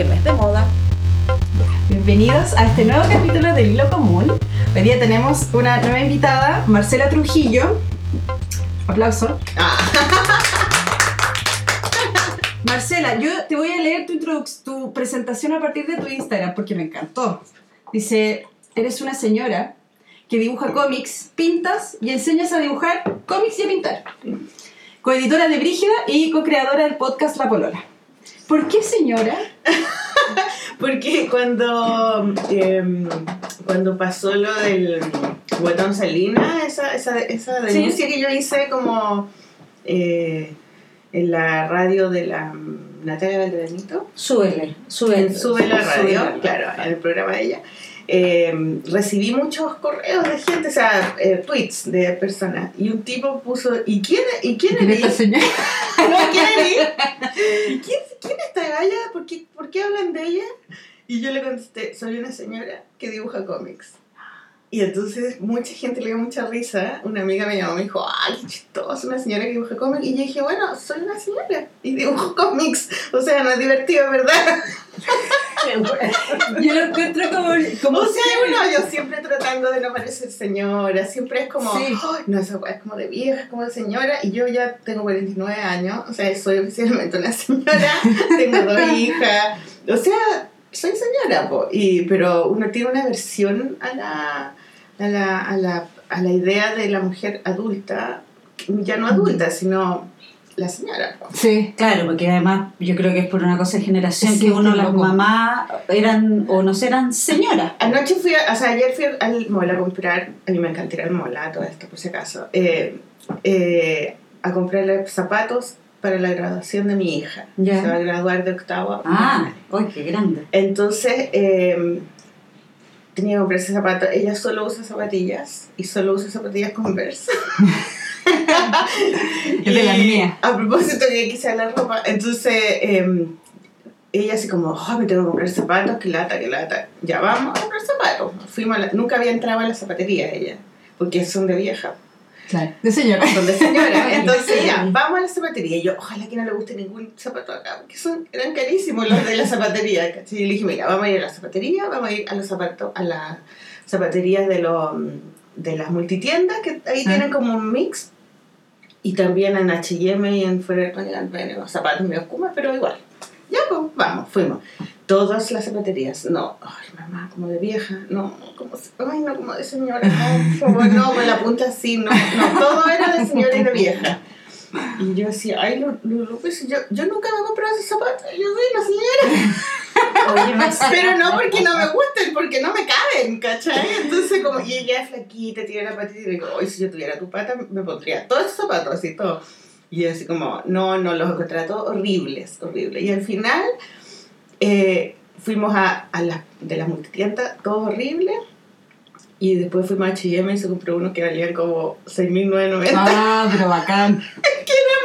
que no es de moda. Bienvenidos a este nuevo capítulo de Hilo Común. Hoy día tenemos una nueva invitada, Marcela Trujillo. Aplauso. Marcela, yo te voy a leer tu, tu presentación a partir de tu Instagram porque me encantó. Dice, eres una señora que dibuja cómics, pintas y enseñas a dibujar cómics y a pintar. Coeditora de Brígida y co-creadora del podcast La Polola. ¿Por qué señora? Porque cuando, em, cuando pasó lo del botón Salina, esa, esa, esa Sí. denuncia que yo hice como eh, en la radio de la mm, Natalia Valdebenito, Súbele, súbele. Sube la Radio, Súbele. claro, en el programa de ella, eh, recibí muchos correos de gente, o sea, eh, tweets de personas, y un tipo puso, ¿y quién, ¿y quién ¿Quién es eres? esta señora? No, ¿quién eres? ¿Y quién, quién es esta galla? ¿Por qué, ¿Por qué hablan de ella? Y yo le contesté, soy una señora que dibuja cómics. Y entonces mucha gente le dio mucha risa. Una amiga me llamó y me dijo, ¡ay, qué chistoso! Una señora que dibuja cómics. Y yo dije, bueno, soy una señora y dibujo cómics. O sea, no es divertido, ¿verdad? Yo lo encuentro como... como o sea, bueno, yo siempre tratando de no parecer señora. Siempre es como, Sí. "Ay, no, esa es como de vieja, es como de señora. Y yo ya tengo 49 años. O sea, soy oficialmente una señora. tengo dos hijas. O sea, soy señora, po. Y, pero uno tiene una versión a la, a la, a la, a la idea de la mujer adulta, ya no adulta, sino la señora. Sí. Claro, porque además yo creo que es por una cosa de generación Sí, que uno, las mamás eran o no sé, eran señoras. Anoche fui, a- o sea, ayer fui al mall a comprar, a mí me encanta ir al mall, a todo esto por si acaso, eh, eh, a comprarle zapatos para la graduación de mi hija. Ya. Se va a graduar de octavo. Ah, uy, qué grande. Entonces, eh, tenía que comprarse zapatos. Ella solo usa zapatillas y solo usa zapatillas Converse. De Y. A propósito que quise la ropa, entonces eh, ella así como, oh, me tengo que comprar zapatos, que lata, que lata. Ya vamos a comprar zapatos. Fuimos a la- nunca había entrado a la zapatería ella, porque son de vieja, Claro. De señora. son de señora. Entonces ya, vamos a la zapatería. Y yo, ojalá que no le guste ningún zapato acá, porque son, eran carísimos los de la zapatería. ¿cachai? Y le dije, mira, vamos a ir a la zapatería, vamos a ir a los zapatos, a las zapaterías de los de las multitiendas, que ahí Ah. tienen como un mix. Y también en H&M y en Forever 21 tenemos zapatos medio escumas, pero igual. Ya, pues, vamos, fuimos. Todas las zapaterías. No, ay, mamá, como de vieja. No, como, ay, no, como de señora. No, por favor, no, con la punta así. No, no, todo era de señora y de vieja. Y yo decía, ay, yo, yo nunca me he comprado esos zapatos. Yo soy una señora. Pero no porque no me gusten, porque no me caben, ¿cachai? Entonces, como, y ella es flaquita, tiene la patita, y digo, oye, si yo tuviera tu pata, me pondría todos esos zapatos, así, todo. Y así como, no, no, los encontré horribles, horribles. Y al final, eh, fuimos a, a las, de las multitiendas, todos horribles. Y después fuimos a H&M y se compró uno que valía como 6.990. Ah, pero bacán.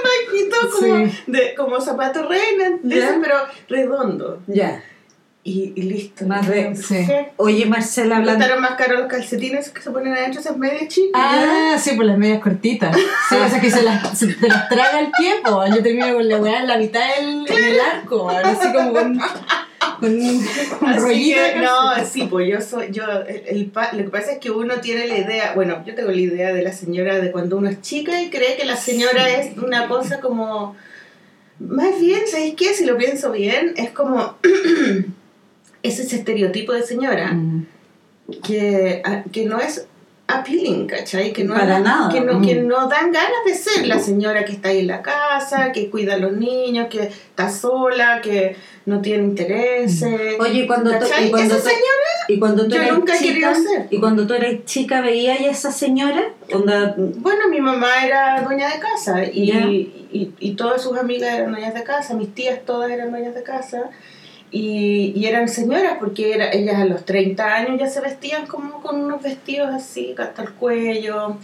Bajitos, como, Sí. de, como zapato reina, esos, pero redondo. ya. Y, y listo. Más de- Sí. Oye, Marcela, hablando. Costaron más caros los calcetines que se ponen adentro, esas medias chicas. Ah, sí, por las medias cortitas. Sí, o sea que se las, se te las traga el tiempo. Yo termino con la weá en la mitad del en el arco, así como con, con un, un Así rollito. que, no, sí, pues yo soy, yo, el, el pa- lo que pasa es que uno tiene la idea, bueno, yo tengo la idea de la señora de cuando uno es chica y cree que la señora es una cosa como, más bien, ¿sabes qué? Si lo pienso bien, es como, es ese estereotipo de señora Mm. que, a- que no es appealing, ¿cachai? Que no, Para nada. Que no, que Mm. no dan ganas de ser la señora que está ahí en la casa, que cuida a los niños, que está sola, que no tiene intereses. Oye, cuando tú, y cuando Esa tú, señora, y cuando tú yo eres nunca he querido chica, ser. y cuando tú eres chica veías a esa señora, onda, bueno, mi mamá era dueña de casa y, Ya. y, y todas sus amigas eran dueñas de casa, mis tías todas eran dueñas de casa. Y, y eran señoras porque era, ellas a los 30 años ya se vestían como con unos vestidos así, hasta el cuello,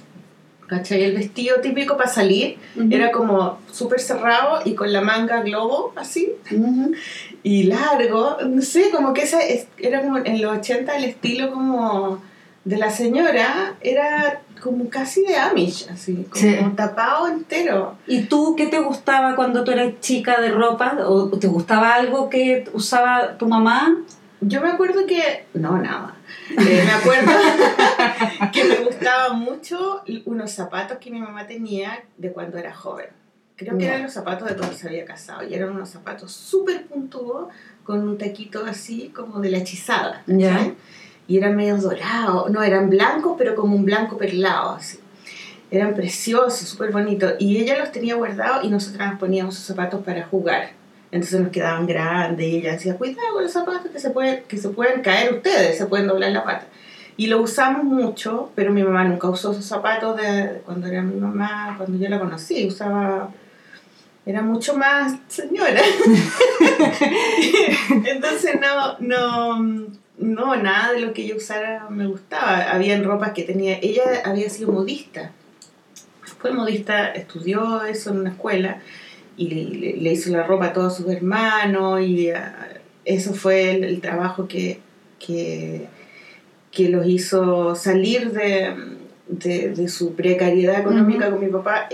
¿cachai? El vestido típico para salir era como súper cerrado y con la manga globo así y largo, no sé, como que esa es- era como en los 80 el estilo como de la señora, era como casi de Amish, así, como Sí. tapado entero. ¿Y tú qué te gustaba cuando tú eras chica de ropa? ¿O te gustaba algo que usaba tu mamá? Yo me acuerdo que, no, nada. Eh, me acuerdo que me gustaban mucho unos zapatos que mi mamá tenía de cuando era joven. Creo que eran los zapatos de cuando se había casado y eran unos zapatos súper puntudos con un taquito así como de la hechizada. Ya. Y eran medio dorados, no, eran blancos pero como un blanco perlado así. Eran preciosos, súper bonitos. Y ella los tenía guardados y nosotras nos poníamos esos zapatos para jugar. Entonces nos quedaban grandes y ella decía, cuidado con los zapatos que se, pueden, que se pueden caer ustedes, se pueden doblar la pata. Y lo usamos mucho, pero mi mamá nunca usó esos zapatos de cuando era mi mamá, cuando yo la conocí. Usaba, era mucho más señora. Entonces no, no, no, nada de lo que yo usara me gustaba. Habían ropas que tenía, ella había sido modista. Fue modista, estudió eso en una escuela y le, le hizo la ropa a todos sus hermanos y ah, eso fue el, el trabajo que, que, que los hizo salir de, de, de su precariedad económica con mi papá.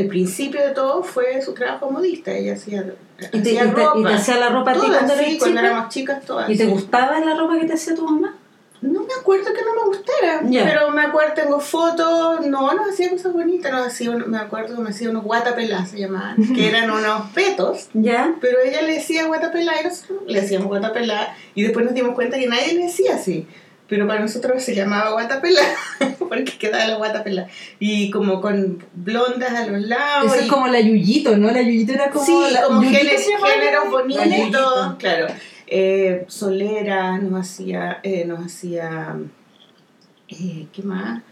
El principio de todo fue su trabajo modista, ella hacía, ¿Y te, hacía y te- y te hacía la ropa a ti Todas, cuando sí, cuando éramos chicas todas. ¿Y te gustaba la ropa que te hacía tu mamá? No me acuerdo que no me gustara, pero me acuerdo, tengo fotos, no, nos hacía cosas bonitas, nos hacía, me acuerdo que me hacía unos guatapelás, se llamaban, que eran unos petos, ¿Ya? pero ella le decía guatapelá y nosotros le hacíamos guatapelá, y después nos dimos cuenta que nadie le decía así, pero para nosotros se llamaba guatapelá, porque quedaba la guatapelá, y como con blondas a los lados. Eso y- es como la Yuyito, ¿no? La Yuyito era como. sí, la, como géneros La bonitos, claro. Eh, Solera nos hacía, eh, nos hacía, eh, ¿qué más?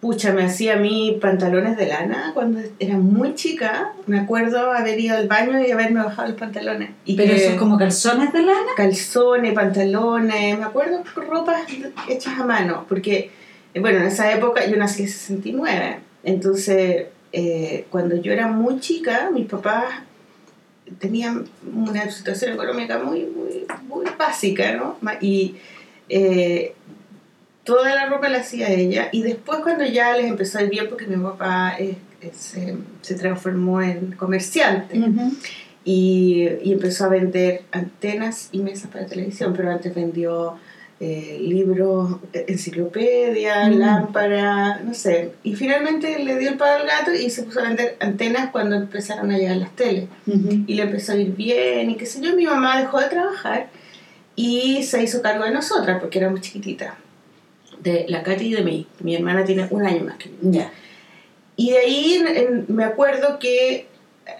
Pucha, me hacía a mí pantalones de lana cuando era muy chica. Me acuerdo haber ido al baño y haberme bajado los pantalones. Y Pero eso es como calzones de lana. calzones, pantalones, me acuerdo ropas hechas a mano, porque, eh, bueno, en esa época yo nací en 69, entonces eh, cuando yo era muy chica, mis papás tenían una situación económica muy, muy, muy básica, ¿no? Y eh, toda la ropa la hacía ella, y después cuando ya les empezó a ir bien, porque mi papá se, transformó en comerciante, y, y empezó a vender antenas y mesas para televisión, pero antes vendió eh, libros, eh, enciclopedia, Mm. lámpara, no sé. Y finalmente le dio el palo al gato y se puso a vender antenas cuando empezaron a llegar las teles. Y le empezó a ir bien y qué sé yo. Mi mamá dejó de trabajar y se hizo cargo de nosotras porque éramos chiquititas. De la Katy y de mí. Mi hermana tiene un año más que yo. Y de ahí en- en- me acuerdo que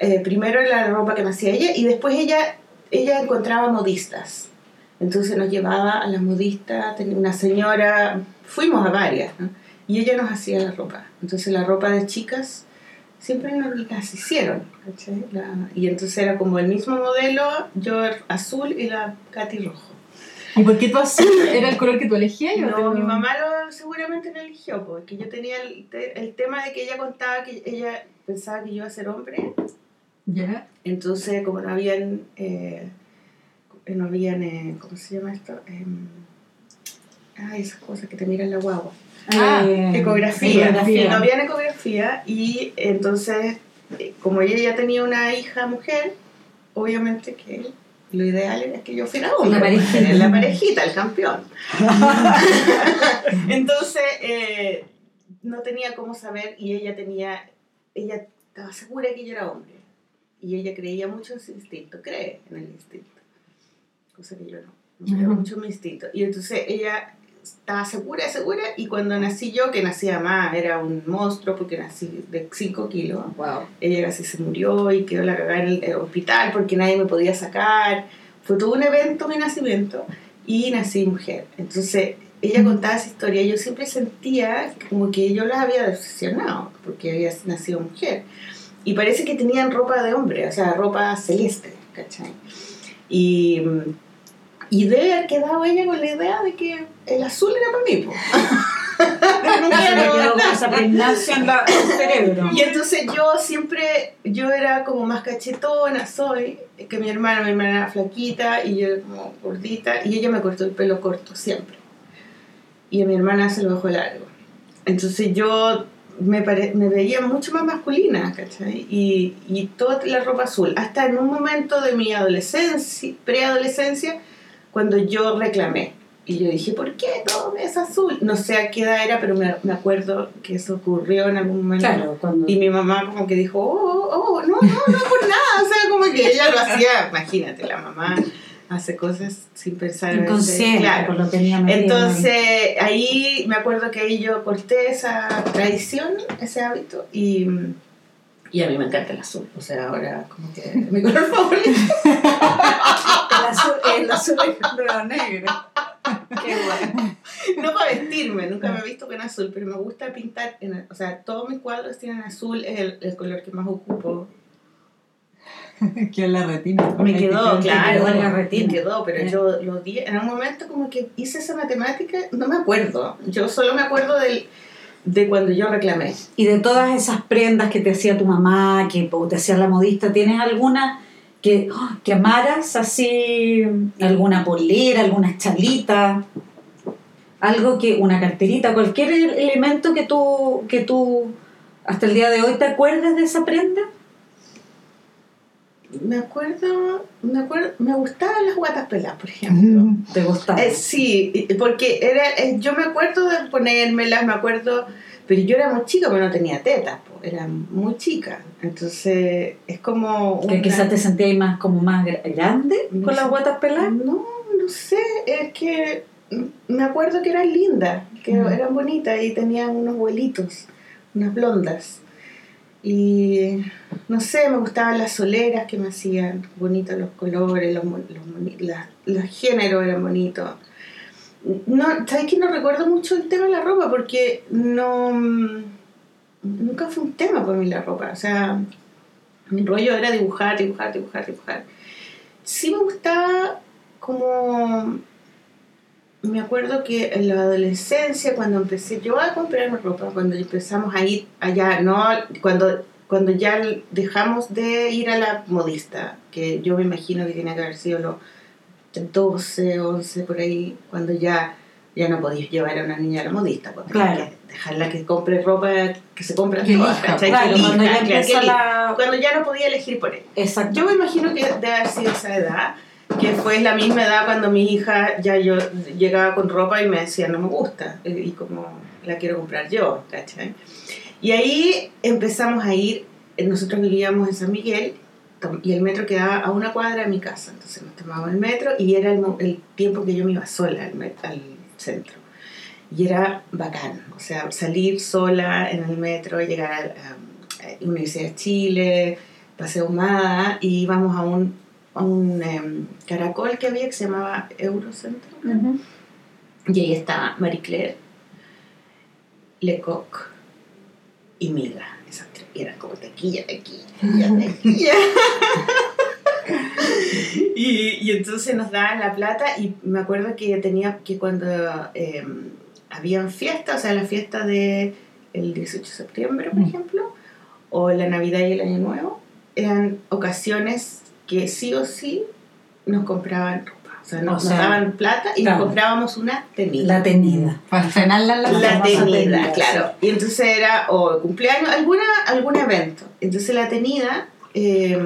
eh, primero era la ropa que me hacía ella y después ella, ella encontraba modistas. Entonces nos llevaba a las modistas, tenía una señora, fuimos a varias, ¿no? y ella nos hacía la ropa. Entonces la ropa de chicas siempre nos las hicieron. y entonces era como el mismo modelo, yo azul y la Katy rojo. ¿Y por qué tú azul? ¿Era el color que tú elegías? No, te- mi mamá lo, seguramente lo eligió, porque yo tenía el, te- el tema de que ella contaba que ella pensaba que yo iba a ser hombre, Ya. entonces como no habían, eh, no habían, eh, ¿cómo se llama esto? Ay, esas cosas que te miran la guagua. Ah, Eh, ecografía. ecografía. No habían ecografía y entonces, eh, como ella ya tenía una hija mujer, obviamente que lo ideal era que yo fuera hombre. La era La parejita, el campeón. entonces, eh, no tenía cómo saber y ella tenía, ella estaba segura que yo era hombre. Y ella creía mucho en su instinto, cree en el instinto. Cosa que yo no. No creo mucho en mi instinto. Y entonces ella estaba segura, segura, y cuando nací yo, que nací más, era un monstruo porque nací de 5 kilos, Wow. ella casi se murió y quedó la cagada en el hospital porque nadie me podía sacar. Fue todo un evento mi nacimiento y nací mujer. Entonces ella contaba esa historia y yo siempre sentía como que yo las había decepcionado porque había nacido mujer. Y parece que tenían ropa de hombre, o sea, ropa celeste, ¿cachai? Y, y debe haber quedado ella con la idea de que el azul era para mí. Nunca Se me quedó en el cerebro. y entonces yo siempre, yo era como más cachetona, soy, que mi hermana, mi hermana era flaquita y yo era como gordita y ella me cortó el pelo corto siempre. Y a mi hermana se lo dejó largo. entonces yo me, pare- me veía mucho más masculina, ¿cachai? Y, y toda la ropa azul. Hasta en un momento de mi adolescencia, preadolescencia, cuando yo reclamé. Y yo dije, ¿por qué todo es azul? No sé a qué edad era, pero me, me acuerdo que eso ocurrió en algún momento. Claro, cuando... Y mi mamá como que dijo, oh, oh, no, no, no por nada. O sea, como que ella lo hacía, imagínate, la mamá hace cosas sin pensar. Inconsciente, Claro. pues lo tenía metido Entonces, ahí me acuerdo que ahí yo corté esa tradición, ese hábito, y, y a mí me encanta el azul. O sea, ahora como que es mi color favorito. El azul, el azul negro. Qué bueno. No para vestirme, nunca me he visto con azul, pero me gusta pintar, en, o sea, todos mis cuadros tienen azul, es el, el color que más ocupo. Que la retina. Me quedó, claro, quedó en la retina. me quedó, pero Eh. yo lo di, en un momento como que hice esa matemática, no me acuerdo, yo solo me acuerdo del, de cuando yo reclamé. Y de todas esas prendas que te hacía tu mamá, que te hacía la modista, ¿tienes alguna que, ¡oh! que amaras así? ¿Alguna polera, alguna chalita? Algo que, una carterita, cualquier elemento que tú, que tú hasta el día de hoy te acuerdas de esa prenda? Me acuerdo, me acuerdo, me gustaban las guatas peladas, por ejemplo. ¿Te gustaba? Eh, sí, porque era, eh, yo me acuerdo de ponérmelas, me acuerdo, pero yo era muy chica, pero no tenía tetas, po, era muy chica. Entonces, es como... que quizás te sentías más como más gra- grande con las guatas peladas. No, no sé, es que me acuerdo que eran lindas, que eran bonitas y tenían unos vuelitos, unas blondas. Y no sé, me gustaban las soleras que me hacían bonitos los colores, los, los, las- los géneros eran bonitos. No, ¿sabes que no recuerdo mucho el tema de la ropa? Porque no. Nunca fue un tema para mí la ropa. O sea, mi rollo era dibujar, dibujar, dibujar, dibujar. Sí me gustaba como... Me acuerdo que en la adolescencia, cuando empecé yo a comprarme ropa, cuando empezamos a ir allá, no, cuando, cuando ya dejamos de ir a la modista, que yo me imagino que tiene que haber sido los 12, 11, por ahí, cuando ya, ya no podías llevar a una niña a la modista, pues Claro. que dejarla que compre ropa que se compra todas. Claro, cuando ya claro, la... Cuando ya no podía elegir por él. Exacto. Yo me imagino que debe haber sido esa edad, que fue la misma edad cuando mi hija ya yo llegaba con ropa y me decía no me gusta, y como la quiero comprar yo, ¿cachai? Y ahí empezamos a ir, nosotros vivíamos en San Miguel y el metro quedaba a una cuadra de mi casa, entonces nos tomábamos el metro y era el, tiempo que yo me iba sola al, met- al centro. Y era bacán, o sea, salir sola en el metro, llegar a, a- a Universidad de Chile, Paseo Humada, y íbamos a un, a un em, caracol que había que se llamaba Eurocentro. Y ahí estaba Marie Claire, Lecoq y Miga. Y eran como tequilla, tequilla, tequilla, tequilla. y, y entonces nos daban la plata y me acuerdo que tenía que cuando eh, habían fiestas, o sea, la fiesta de el 18 de septiembre, por Mm. ejemplo, o la Navidad y el Año Nuevo, eran ocasiones que sí o sí nos compraban sea, nos, O nos sea, daban plata y claro. nos comprábamos una tenida. La tenida. Para estrenarla en la, La tenida, claro. Y entonces era o cumpleaños, alguna, algún evento. Entonces la tenida eh,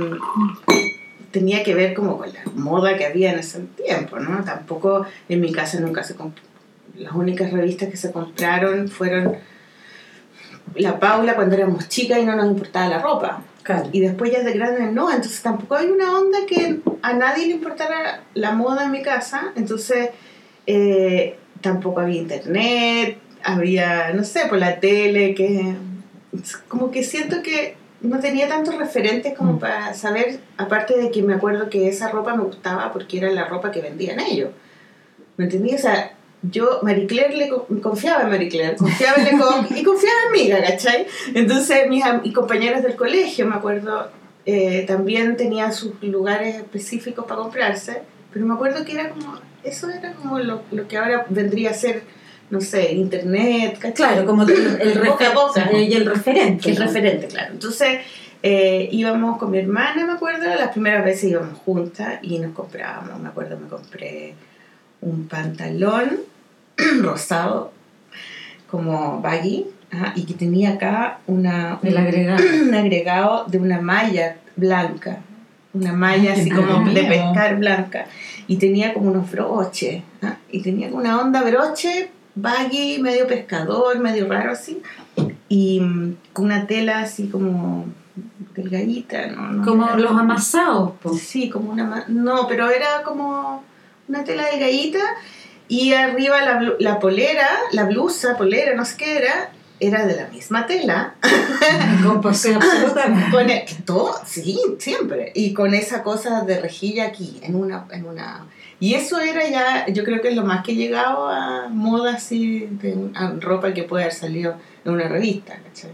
tenía que ver como con la moda que había en ese tiempo, ¿no? Tampoco en mi casa nunca se compró. Las únicas revistas que se compraron fueron La Paula cuando éramos chicas y no nos importaba la ropa. Claro. Y después ya de grande no, entonces tampoco hay una onda que a nadie le importara la moda en mi casa, entonces eh, tampoco había internet, había, no sé, por la tele, que como que siento que no tenía tantos referentes como Mm. para saber, aparte de que me acuerdo que esa ropa me gustaba porque era la ropa que vendían ellos. ¿Me entendí? O sea, yo, Marie Claire, le co- confiaba en Marie Claire, confiaba en Lecoq y confiaba en Miga, ¿cachai? Entonces, mis y compañeros del colegio, me acuerdo, eh, también tenían sus lugares específicos para comprarse, pero me acuerdo que era como, eso era como lo, lo que ahora vendría a ser, no sé, internet, ¿cachai? Claro, como el, el, Boca a refer- boca. eh, y el referente. El ¿no? referente, claro. Entonces, eh, íbamos con mi hermana, me acuerdo, las primeras veces íbamos juntas y nos comprábamos, me acuerdo, me compré un pantalón rosado como baggy, ajá, y que tenía acá una, agregado. un agregado de una malla blanca, una malla Ay, así como de pescar blanca, y tenía como unos broches, y tenía una onda broche, baggy, medio pescador, medio raro así, y mm, con una tela así como delgadita, ¿no? no Como era- los amasados, po. Sí, como una... No, pero era como una tela delgadita y arriba la, la polera, la blusa, polera, no sé qué era, era de la misma tela. Con posee absolutamente. Con el- todo, sí, siempre. Y con esa cosa de rejilla aquí, en una, en una... Y eso era ya, yo creo que es lo más que he llegado a moda así, de a ropa que puede haber salido en una revista, ¿cachai?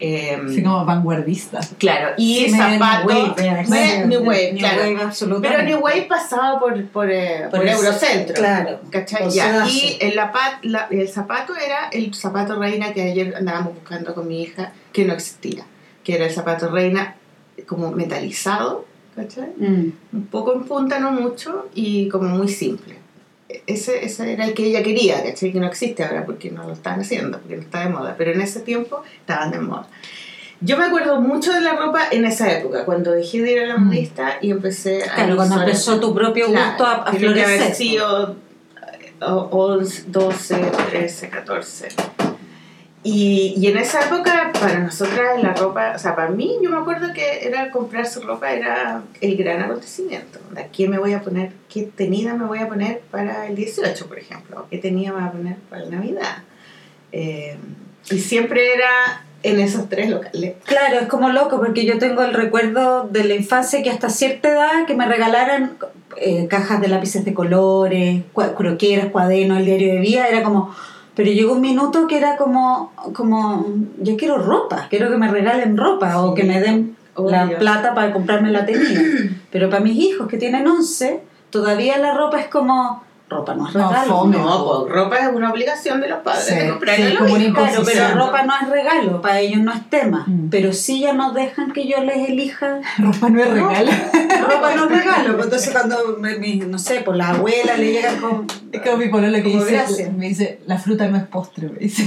Em, Así como vanguardista. Claro, y Sí, zapatos... New Wave, sí, New Wave, New claro. Wave. Pero New Wave pasaba por, por, eh, Por por el- Eurocentro. claro, ¿Cachai? Ya. Y el, lapat- la- el zapato era el zapato reina que ayer andábamos buscando con mi hija, que no existía. Que era el zapato reina como metalizado, ¿cachai? Mm. Un poco en punta, no mucho, y como muy simple. Ese, ese era el que ella quería, ¿cachai? Que no existe ahora porque no lo están haciendo, porque no está de moda. Pero en ese tiempo estaban de moda. Yo me acuerdo mucho de la ropa en esa época, cuando dejé de ir a la Mm. modista y empecé a... Claro, cuando empezó tu propio gusto a, a tiene que haber florecer. sido eh, 11, 12, 13, 14. Y, y en esa época, para nosotras, la ropa, o sea, para mí, yo me acuerdo que era comprarse ropa, era el gran acontecimiento. ¿Qué me voy a poner? ¿Qué tenida me voy a poner para el 18, por ejemplo? ¿Qué tenida me voy a poner para la Navidad? Eh, y siempre era en esos tres locales. Claro, es como loco porque yo tengo el recuerdo de la infancia que hasta cierta edad que me regalaran eh, cajas de lápices de colores, croqueras, cuadernos, el diario de vida, era como... Pero llegó un minuto que era como, como, yo quiero ropa, quiero que me regalen ropa o que me den la plata para comprarme la tenida. Pero para mis hijos que tienen 11, todavía la ropa es como, ropa no es No, regalo. fome. No, pues ropa es una obligación de los padres Sí, de sí, como una. Claro, pero ropa no es regalo, para ellos no es tema. Mm. Pero sí ya no dejan que yo les elija. Ropa no es regalo. ropa no es regalo. pues Entonces cuando, me- me- no sé, por la abuela le llegan con... Es como mi pololo que Como dice, me dice, la fruta no es postre, me dice.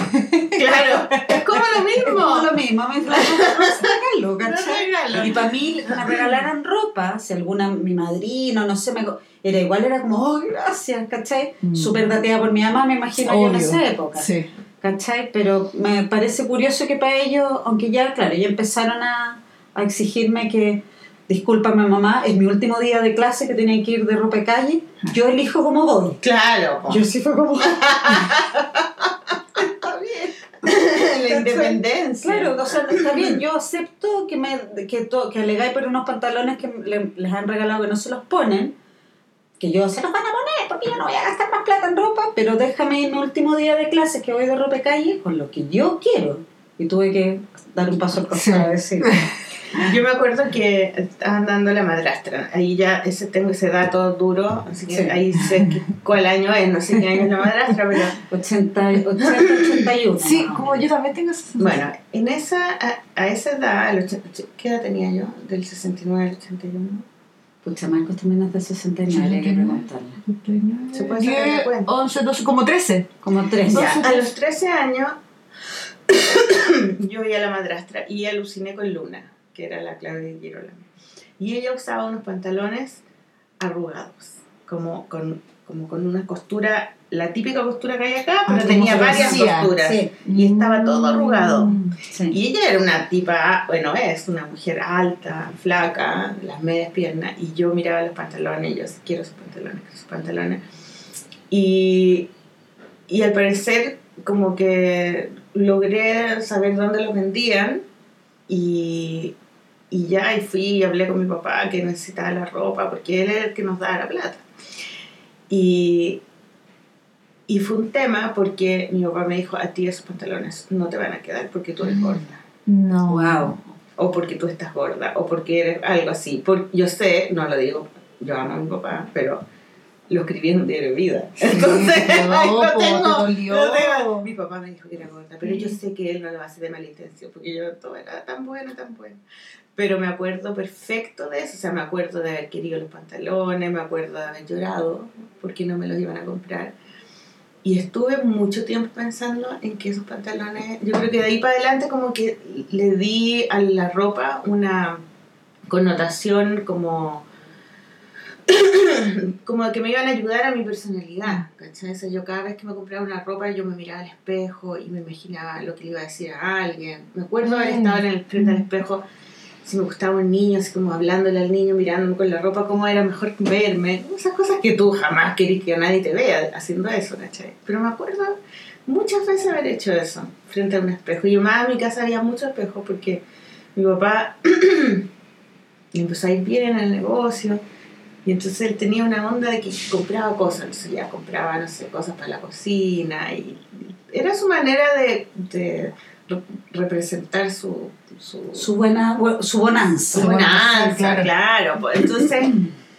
Claro, es como lo Es como mismo. lo mismo, me regalo, ¿cachai? regalo. Y para mí, me regalaran ropa, si alguna, mi madrina, no sé, me, era igual, era como, oh, gracias, ¿cachai? Mm. Súper dateada por mi mamá, me imagino yo en esa época. Sí. ¿Cachai? Pero me parece curioso que para ellos, aunque ya, claro, ya empezaron a, a exigirme que, discúlpame mamá, es mi último día de clase que tenía que ir de ropa de calle, yo elijo como voy. Claro. Yo sí fue como... independencia. Claro, o sea, está bien, yo acepto que me que, to- que alegáis por unos pantalones que le- les han regalado que no se los ponen, que yo se los van a poner porque yo no voy a gastar más plata en ropa, pero déjame en mi último día de clases que voy de ropa calle con lo que yo quiero. Y tuve que dar un paso al costado y decir, Yo me acuerdo que estaban dando la madrastra. Ahí ya ese, tengo ese dato duro, así que Sí. ahí sé que- cuál año es, no sé qué año es la madrastra, pero 80, 80 81. Sí, más o como yo también tengo esa sensación. bueno, en esa, a, a esa edad, el ochen- ¿qué edad tenía yo? Del 69 al 81. Pucha, Marcos también es de 69, hay que 69. preguntarle. Se puede sacar la 10, cuenta. 11, 12, como 13. Como tres. Ya, Entonces, a los 13 años yo vi a la madrastra y aluciné con Luna, que era la Claudia Girolamo. Y ella usaba unos pantalones arrugados, como con, como con una costura, la típica costura que hay acá, pero Ah, tenía varias florcilla. costuras. Sí, Y estaba todo arrugado. Mm. sí. Y ella era una tipa, bueno, es una mujer alta, flaca, las medias piernas, y yo miraba los pantalones, y yo "Sí, quiero sus pantalones, quiero sus pantalones. Y, y al parecer, como que logré saber dónde los vendían, y, y ya, y fui y hablé con mi papá que necesitaba la ropa, porque él era el que nos daba la plata. Y, y fue un tema porque mi papá me dijo, a ti esos pantalones no te van a quedar porque tú eres Mm. gorda. No. Wow. O porque tú estás gorda, o porque eres algo así. Por, yo sé, no lo digo, yo amo a mi papá, pero lo escribí en un diario de vida. Entonces, lo te tengo, dolió. lo tengo. Mi papá me dijo que era gorda, pero yo sé que él no lo hace de mala intención, porque yo todo era tan bueno, tan bueno. Pero me acuerdo perfecto de eso, o sea, me acuerdo de haber querido los pantalones, me acuerdo de haber llorado porque no me los iban a comprar. y estuve mucho tiempo pensando en que esos pantalones, yo creo que de ahí para adelante como que le di a la ropa una connotación como como que me iban a ayudar a mi personalidad, ¿cachai? O sea, yo cada vez que me compraba una ropa yo me miraba al espejo y me imaginaba lo que le iba a decir a alguien. Me acuerdo haber estado en el frente al espejo si me gustaba un niño, así como hablándole al niño, mirándome con la ropa, cómo era mejor verme. Esas cosas que tú jamás querís que nadie te vea haciendo eso, ¿cachai? Pero me acuerdo muchas veces haber hecho eso frente a un espejo. Y yo más en mi casa había muchos espejos porque mi papá empezó a ir bien en el negocio. Y entonces él tenía una onda de que compraba cosas, entonces ya compraba, no sé, cosas para la cocina. Y era su manera de, representar su, su, Su buena, su bonanza. su bonanza, claro. claro. pues, Entonces,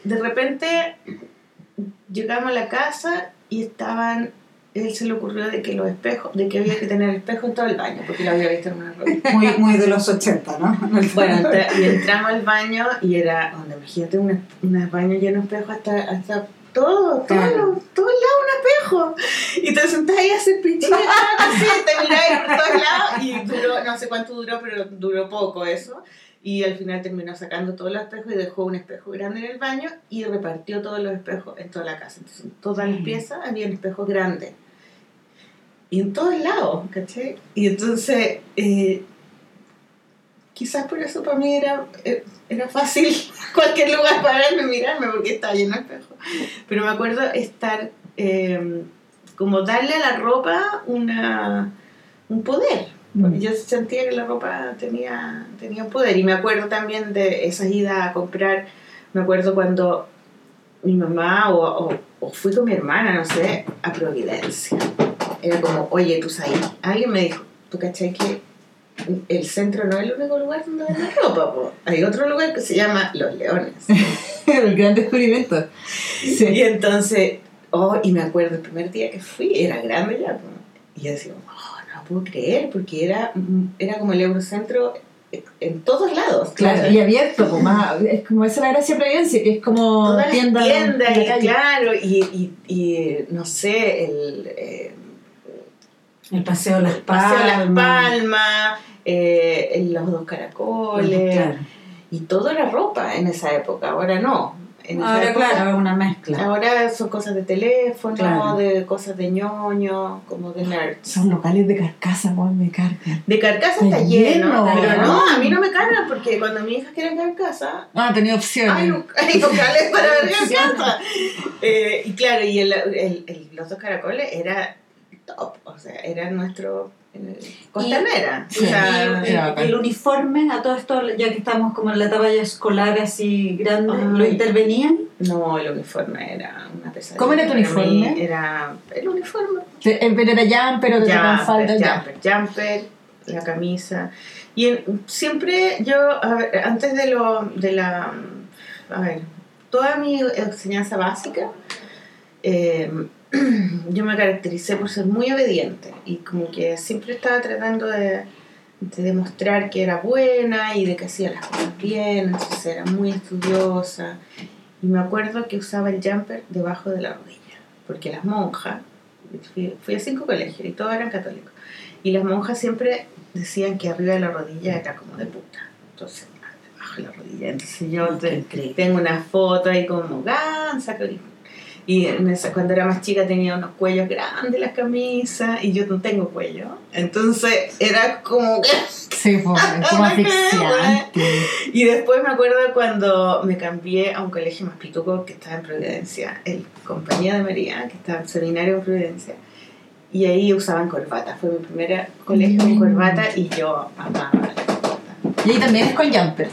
de repente llegamos a la casa y estaban, él se le ocurrió de que los espejos, de que había que tener espejo en todo el baño, porque lo había visto en una revista. Muy, muy de los 80, ¿no? Bueno, entra- y entramos al baño y era, donde imagínate, un un baño lleno de espejos hasta, hasta todo, todo, Claro. todo lado un espejo. Y te sentás ahí a hacer pichina, así, te mirás por todos lados y duró, no sé cuánto duró, pero duró poco eso. Y al final terminó sacando todos los espejos y dejó un espejo grande en el baño y repartió todos los espejos en toda la casa. Entonces, en todas las Mm. piezas había un espejo grande. Y en todos lados, ¿cachai? Y entonces, eh, quizás por eso para mí era, eh, era fácil cualquier lugar para verme, mirarme, porque estaba lleno de espejos. Pero me acuerdo estar, eh, como darle a la ropa una, un poder. Porque yo sentía que la ropa tenía, tenía poder. Y me acuerdo también de esa ida a comprar, me acuerdo cuando mi mamá o, o, o fui con mi hermana, no sé, a Providencia. Era como, oye, tú sabes, alguien me dijo, ¿tú cachai que el centro no es el único lugar donde venden ropa? po? Hay otro lugar que se llama Los Leones. el gran descubrimiento. Y Sí. entonces, oh, y me acuerdo el primer día que fui, era grande ya. po. Y yo decía, oh, no puedo creer, porque era, era como el Eurocentro en todos lados. Claro, y abierto, pues, más, es como esa es la gracia de Providencia, que es como Todas tienda y calle. claro, y, y, y, no sé, el eh, El paseo de las Paseo palmas. Las Palmas, eh, los dos caracoles, Claro. y todo era ropa en esa época, ahora no. En Ahora, época- claro, es una mezcla. Ahora son cosas de teléfono, Claro. de cosas de ñoño, como de nerds. Son locales de carcasa, weón, me cargan. De carcasa Está está lleno, lleno. pero no, a mí no me cargan porque cuando mi hija quiere carcasa, Ah, tenía opciones. hay, hay locales para ver carcasa. Eh, y claro, y el, el- el- los dos caracoles era top, o sea, era nuestro costanera. Sí. O sea, Y el, el- el uniforme, a todo esto, ya que estamos como en la etapa ya escolar así grande, ¿lo intervenían? no, el uniforme era una pesadilla. ¿Cómo era tu uniforme? Era el uniforme. El pero era jumper o te falda, Jumper, ya. jumper, jumper, la camisa. Y en- siempre yo, a ver, antes de lo, de la, a ver, toda mi enseñanza básica, eh, yo me caractericé por ser muy obediente y como que siempre estaba tratando de, de demostrar que era buena y de que hacía las cosas bien, entonces era muy estudiosa. Y me acuerdo que usaba el jumper debajo de la rodilla, porque las monjas, fui, fui a cinco colegios y todos eran católicos, y las monjas siempre decían que arriba de la rodilla era como de puta, entonces debajo de la rodilla, entonces yo te- tengo una foto ahí como gansa, que- y en esa- cuando era más chica tenía unos cuellos grandes las camisas y yo no tengo cuello, entonces era como que Sí, es como asfixiante. y después me acuerdo cuando me cambié a un colegio más pituco que estaba en Providencia, el Compañía de María, que estaba en seminario en Providencia. Y ahí usaban corbata. Fue mi primer colegio con corbata y yo amaba la corbata. Y ahí también es con jumper.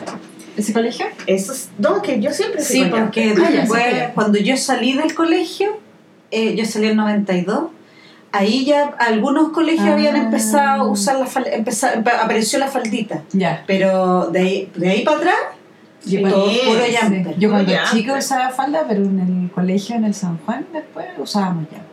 ¿Ese colegio? Eso es, no, que yo siempre Sí, porque. Ah, ya, después, ya. cuando yo salí del colegio, eh, yo salí en 92, ahí ya algunos colegios Ah. habían empezado a usar la falda, apareció la faldita, Ya. pero de ahí, de ahí para atrás, Yo, todo puro sí. yo cuando chica usaba falda, pero en el colegio, en el San Juan, después usábamos jumper.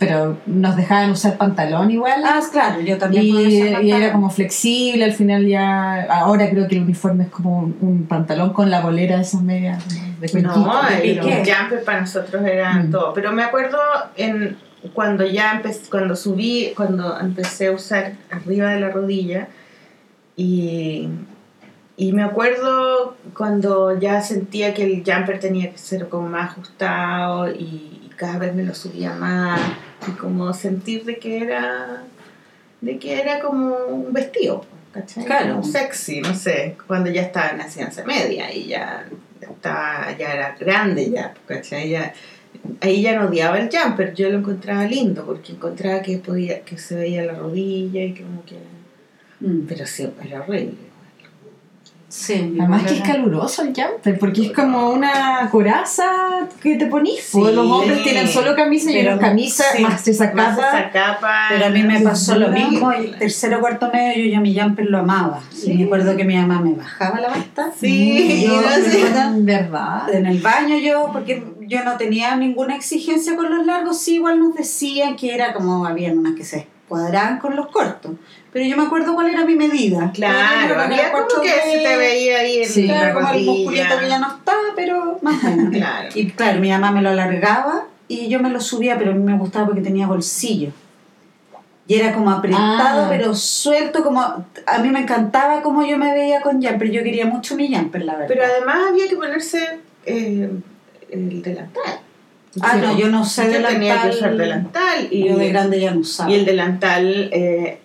Pero nos dejaban usar pantalón igual. Ah, claro, yo también y, podía usar y era como flexible, al final ya, ahora creo que el uniforme es como un, un pantalón con la bolera de esas medias de. No, el jumper para nosotros era Mm. todo. Pero me acuerdo en cuando ya empecé, cuando subí, cuando empecé a usar arriba de la rodilla y, y me acuerdo cuando ya sentía que el jumper tenía que ser como más ajustado y cada vez me lo subía más y como sentir de que era de que era como un vestido, ¿cachai? Claro. Como sexy, no sé, cuando ya estaba en la ciencia media y ya estaba, ya era grande ya, ¿cachai? Ya, ahí ya no odiaba el jumper, yo lo encontraba lindo porque encontraba que podía, que se veía la rodilla y que como que Mm. pero sí, era horrible. Sí, Además que es caluroso el jumper, porque es como una coraza que te ponís. Sí. pues los hombres tienen solo camisa y Pero- una camisa sí. más esa Más capa. esa capa. Pero a mí me pasó lo mismo, el tercero o cuarto medio yo ya mi jumper lo amaba. Sí. Y me acuerdo que mi mamá me bajaba la basta. Sí, Y yo, no sé. ¿verdad? ¿Verdad? En el baño yo, porque yo no tenía ninguna exigencia con los largos, sí igual nos decían que era como, habían unas que se cuadraban con los cortos. Pero yo me acuerdo cuál era mi medida. Claro, creo había como que se te veía ahí en Sí. la Claro, como el musculito que ya no está, pero más o menos. Claro. Y claro, mi mamá me lo alargaba y yo me lo subía, pero a mí me gustaba porque tenía bolsillo. Y era como apretado, Ah. pero suelto, como... A mí me encantaba como yo me veía con jumper. Yo quería mucho mi jumper, la verdad. Pero además había que ponerse eh, el delantal. ah, no, yo no sé Yo delantal. tenía que usar delantal y, yo de grande ya no usaba. y el delantal eh,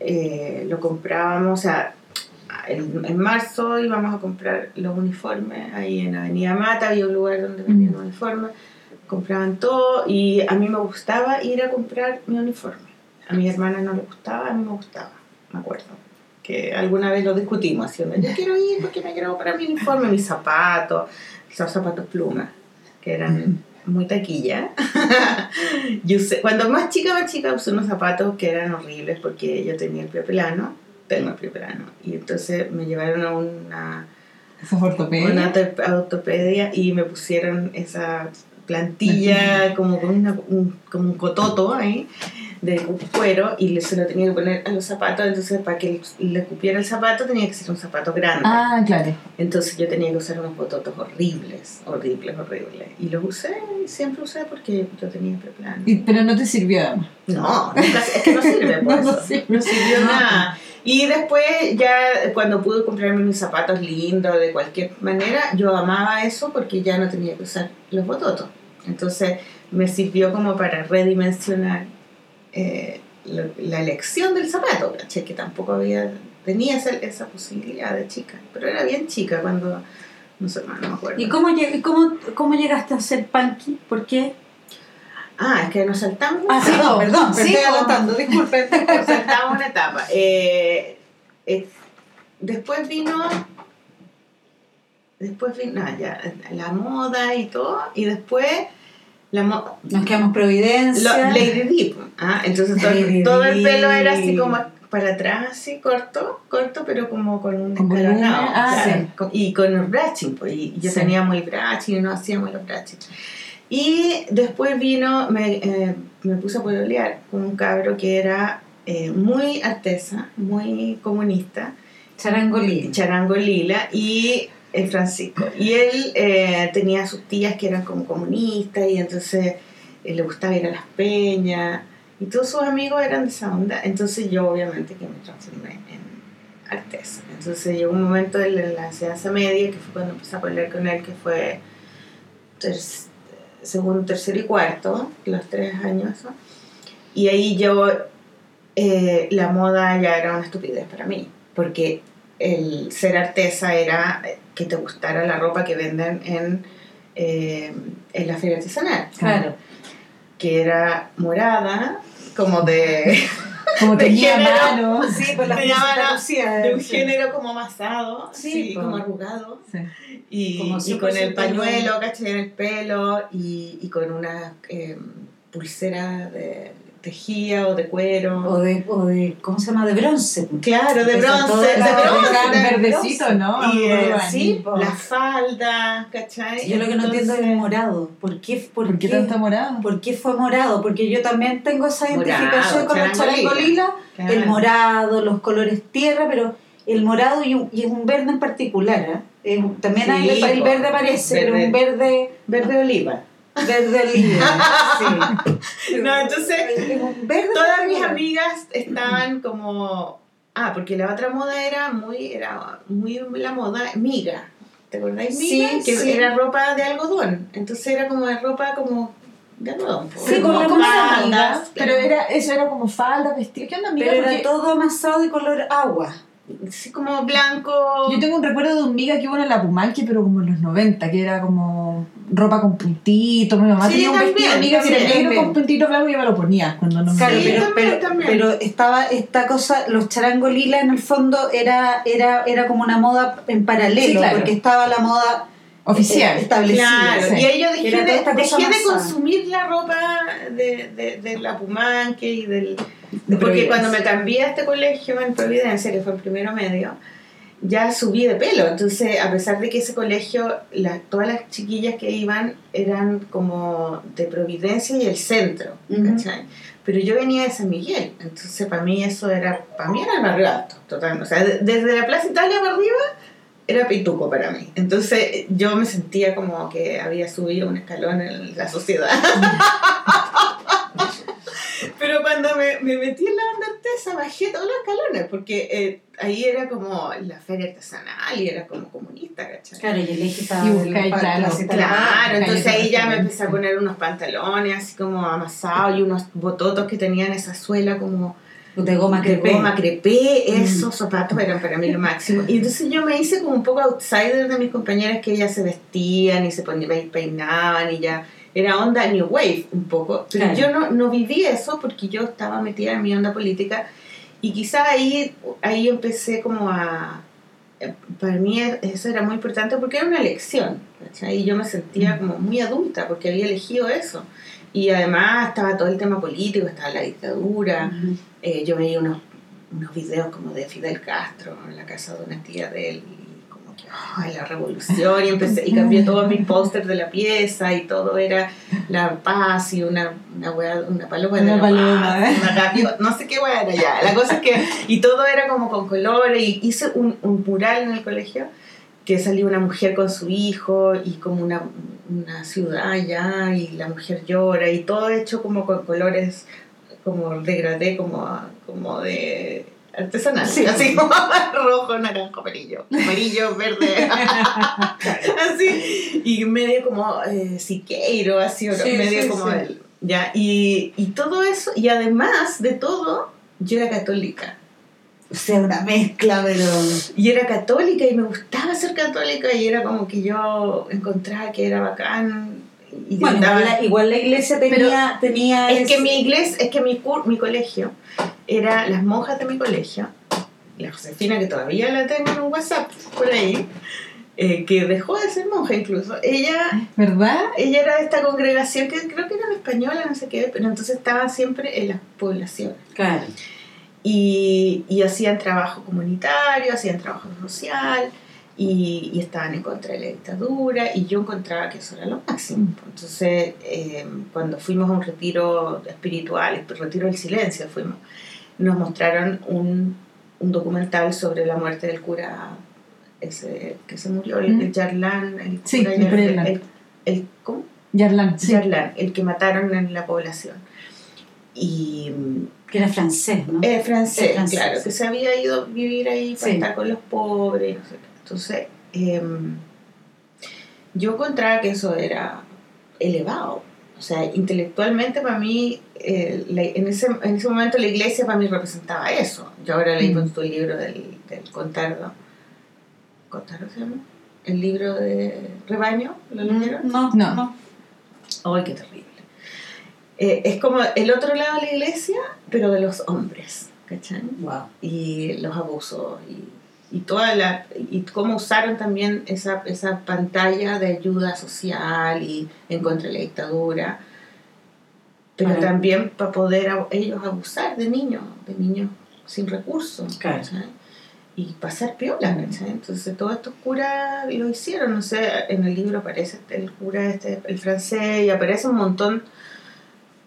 eh, lo comprábamos, o sea, en, en marzo íbamos a comprar los uniformes ahí en Avenida Mata, había un lugar donde vendían uniformes, compraban todo y a mí me gustaba ir a comprar mi uniforme. A mi hermana no le gustaba, a mí me gustaba, me acuerdo. Que alguna vez lo discutimos, haciendo yo quiero ir porque me quiero comprar mi uniforme, mis zapatos, esos zapatos plumas, que eran muy taquilla. yo usé- cuando más chica, más chica, usé unos zapatos que eran horribles porque yo tenía el pie plano, tengo el pie plano, y entonces me llevaron a una, ortopedia. una ortopedia y me pusieron esa plantilla como con una- un, como un cototo ahí de cuero y le- se lo tenía que poner a los zapatos, entonces para que le cupiera el zapato tenía que ser un zapato grande. Ah, claro. Entonces yo tenía que usar unos bototos horribles, horribles, horribles. Y los usé, siempre usé porque yo tenía preplano. Pero no te sirvió además. No, nunca, es que no sirve por No, no eso. sirve. No sirvió No. nada. Y después ya cuando pude comprarme mis zapatos lindos de cualquier manera, yo amaba eso porque ya no tenía que usar los bototos. Entonces me sirvió como para redimensionar eh, la elección del zapato, ¿cachai? que tampoco había, tenía esa, esa posibilidad de chica, pero era bien chica cuando, no sé, no me acuerdo. ¿Y cómo, cómo, cómo llegaste a ser punky? ¿Por qué? Ah, es que nos saltamos Ah, sí, no, perdón, me Sí, estoy adelantando, disculpen. Nos saltamos una etapa. Eh, eh, después vino. Después vino ah, ya, la moda y todo. Y después. La Nos quedamos Providencia. lo- Lady Di. ah, entonces todo, Lady todo el pelo era así como para atrás, así corto, corto, pero como con un volumen, ah, claro, sí. con- y con el brushing, pues, y yo Sí. teníamos el brushing y no hacíamos los brushing. Y después vino, me, eh, me puse a pololear con un cabro que era eh, muy artesa, muy comunista. Charango Lila y el Francisco. Y él eh, tenía sus tías que eran como comunistas y entonces eh, le gustaba ir a las peñas y todos sus amigos eran de esa onda. Entonces yo obviamente que me transformé en artesa. Entonces llegó un momento en la- en la enseñanza media que fue cuando empecé a pelear con él, que fue ter- segundo, tercero y cuarto, los tres años. Y ahí yo, eh, la moda ya era una estupidez para mí, porque el ser artesa era que te gustara la ropa que venden en, eh, en la feria artesanal, Claro. que era morada, como de, Como De tenía género. mano. Sí, pues la Te llaman Felicita a- Lucía, de un sí. género como amasado, Sí, sí, po. como arrugado. Sí. Y, Como y 100% con el pañuelo, ¿cachai? En el pelo y, y con una eh, pulsera de tejía o de cuero. O de, o de, ¿cómo se llama? De bronce. claro, de bronce, de la- bronce. Era de verdecito, ¿no? Y eh, Muy sí, po. la falda, ¿cachai? Yo lo que no entiendo es el morado. ¿Por qué, por ¿Por qué tanto morado? ¿Por qué fue morado? Porque yo también tengo esa identificación Morado, con los charango lila, claro. el morado, los colores tierra, pero el morado y un, y un verde en particular. ¿eh? Eh, también Sí, hay, el, el verde aparece, pero Verde. un verde Verde oliva. Desde el líder, sí. No, entonces todas mis amigas estaban como ah porque la otra moda era muy era muy la moda miga ¿te acordáis miga? Sí, que sí. era ropa de algodón entonces era como de ropa como de algodón po. Sí, ¿cómo- como llama, faldas, amiga? Pero claro. era, eso era como falda, vestido. ¿Qué onda, amiga? Pero Porque era todo amasado de color agua. sí como blanco Yo tengo un recuerdo de un miga que hubo en la Pumanque, pero como en los 90, que era como ropa con puntitos. Mi mamá Sí, tenía un también, vestido miga que era también. negro con puntitos blancos y yo me lo ponía cuando no me Claro, Sí, pero, también, pero, también. pero estaba esta cosa, los charangos lila en el fondo era, era, era como una moda en paralelo, Sí, claro. porque estaba la moda Oficial. eh, establecida. Claro, sí. y yo dejé, de, dejé de consumir la ropa de, de, de la Pumanque y del... De porque cuando me cambié a este colegio en Providencia, que fue el primero medio, ya subí de pelo. Entonces, a pesar de que ese colegio, la- todas las chiquillas que iban eran como de Providencia y el centro, Ujú. ¿cachai? Pero yo venía de San Miguel, entonces para mí eso era, para mí era el barrio alto, total. O sea, de- desde la Plaza Italia para arriba era pituco para mí. Entonces yo me sentía como que había subido un escalón en la sociedad. Pero cuando me, me metí en la banda artesa bajé todos los escalones, porque eh, ahí era como la feria artesanal y era como comunista, ¿cachai? Claro, y el eje estaba Y buscáis, claro, de entonces ahí ya me empecé a poner unos pantalones así como amasados y unos bototos que tenían esa suela como de goma de crepé. goma crepé, esos zapatos eran para mí lo máximo. Y entonces yo me hice como un poco outsider de mis compañeras que ellas se vestían y se ponían y peinaban y ya era onda New Wave un poco. Pero Claro. yo no, no viví eso porque yo estaba metida en mi onda política y quizá ahí, ahí empecé como a... Para mí eso era muy importante porque era una elección. ¿cachai? Y yo me sentía como muy adulta porque había elegido eso. Y además estaba todo el tema político, estaba la dictadura. Eh, yo veía unos, unos videos como de Fidel Castro en la casa de una tía de él como que ay, la revolución y empecé y cambié todos mis pósters de la pieza y todo era la paz y una una, wea- una paloma de Una la paloma, paz, ¿eh? una gaviota, no sé qué wea era ya la cosa es que y todo era como con colores y hice un, un mural en el colegio que salió una mujer con su hijo y como una, una ciudad allá y la mujer llora y todo hecho como con colores como degradé como, como de artesanal. Sí. así como rojo, naranjo, amarillo. Amarillo, verde. Así. Y medio como eh, siqueiro así Sí, medio sí, como el ya. Y, y todo eso y además de todo yo era católica. O sea, una mezcla, pero... y era católica y me gustaba ser católica y era como que yo encontraba que era bacán y Bueno, igual la, igual la iglesia tenía... tenía es que mi iglesia es que mi, mi colegio era las monjas de mi colegio la Josefina que todavía la tengo en un WhatsApp por ahí eh, que dejó de ser monja incluso ella ¿Verdad? ella era de esta congregación que creo que era española no sé qué pero entonces estaba siempre en las poblaciones Claro. y, y hacían trabajo comunitario, hacían trabajo social y, y estaban en contra de la dictadura y yo encontraba que eso era lo máximo. Entonces, eh, cuando fuimos a un retiro espiritual, el retiro del silencio fuimos, nos mostraron un, un documental sobre la muerte del cura ese que se murió, el, el. Yarlán, el Sí, cura el cura Yarlán. el, el- ¿cómo? Yarlán, sí. Yarlán, el que mataron en la población. Y Que era francés, ¿no? eh, francés, claro, sí. que se había ido a vivir ahí para estar con los pobres, no sé qué. Entonces, em, yo encontraba que eso era elevado. O sea, intelectualmente para mí, eh, la- en, ese, en ese momento la iglesia para mí representaba eso. Yo ahora leí Mm. con tu libro del, del Contardo. ¿Contardo se llama? El libro de Rebaño, ¿lo leyeron? No, No. no. ¡Ay, qué terrible! Eh, es como el otro lado de la iglesia, pero de los hombres, ¿cachai? Wow. y los abusos y, y toda la y cómo usaron también esa, esa pantalla de ayuda social y en contra de la dictadura pero Claro. también para poder a- ellos abusar de niños de niños sin recursos Claro. y pasar piola entonces todos estos curas lo hicieron no sé en el libro aparece el cura este el francés y aparece un montón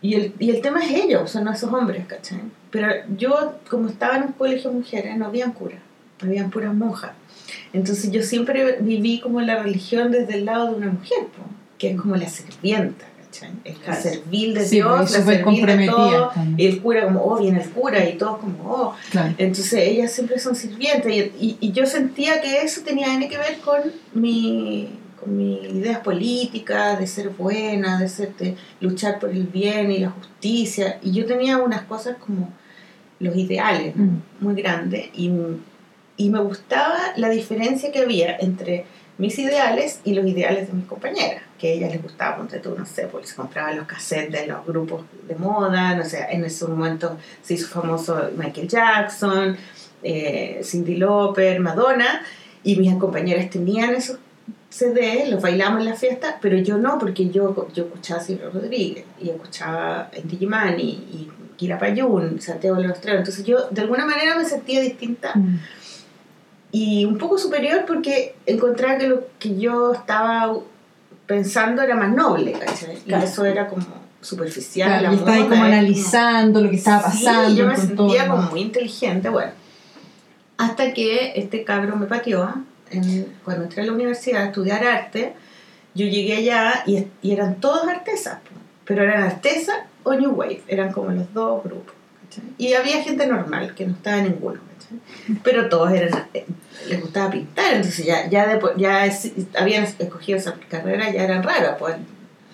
y el, y el tema es ellos, o sea, no esos hombres, ¿cachai? Pero yo, como estaba en un colegio de mujeres, no habían curas, habían puras monjas. Entonces yo siempre viví como la religión desde el lado de una mujer, po, que es como la sirvienta, ¿cachai? El Claro. servil de Sí, Dios, pues, la servil de todo. también. Y el cura como, oh, viene el cura, y todos como, oh. Claro. Entonces ellas siempre son sirvientes y, y- y yo sentía que eso tenía que ver con mi con mis ideas políticas, de ser buena, de, ser, de luchar por el bien y la justicia. Y yo tenía unas cosas como los ideales ¿no? Mm. muy grandes y, y me gustaba la diferencia que había entre mis ideales y los ideales de mis compañeras, que a ellas les gustaba, ponte tú, no sé, porque se compraban los cassettes de los grupos de moda, no sé, en ese momento se hizo famoso Michael Jackson, eh, Cindy Lauper, Madonna, y mis compañeras tenían esos CD, los bailamos en la fiesta, pero yo no, porque yo, yo escuchaba a Silvio Rodríguez, y escuchaba a Digimani, y Kira Payún, Santiago de los Tres, entonces yo de alguna manera me sentía distinta Mm. Y un poco superior porque encontraba que lo que yo estaba pensando era más noble, ¿cachai? Y Claro. eso era como superficial. Claro, la y estaba ahí como analizando lo que estaba Sí, pasando. yo me sentía todo. como muy inteligente, bueno. Hasta que este cabro me pateó, en- cuando entré a la universidad a estudiar arte, yo llegué allá y, y eran todos artesas, pero eran artesas o New Wave, eran como los dos grupos. ¿cachai? Y había gente normal, que no estaba ninguno, ¿cachai? Pero todos eran, eh, les gustaba pintar, entonces ya, ya, ya es- habían escogido esa carrera, ya eran raras, pues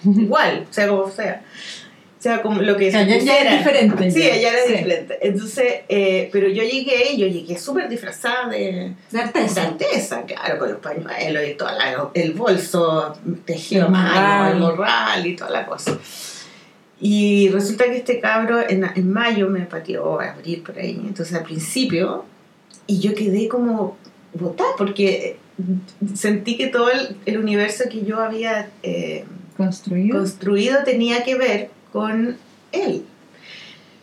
igual, sea como sea. O sea, como lo que O sea, se ya, es diferente. Sí, ya. ella era Sí. diferente. Entonces, eh, pero yo llegué y yo llegué súper disfrazada de, De de artesa. claro, con los pañuelos y todo el bolso tejido a mano, el morral y toda la cosa. Y resulta que este cabro en, en mayo me pateó a abrir por ahí. Entonces al principio, y yo quedé como botada porque sentí que todo el, el universo que yo había eh, Construido. construido tenía que ver con él.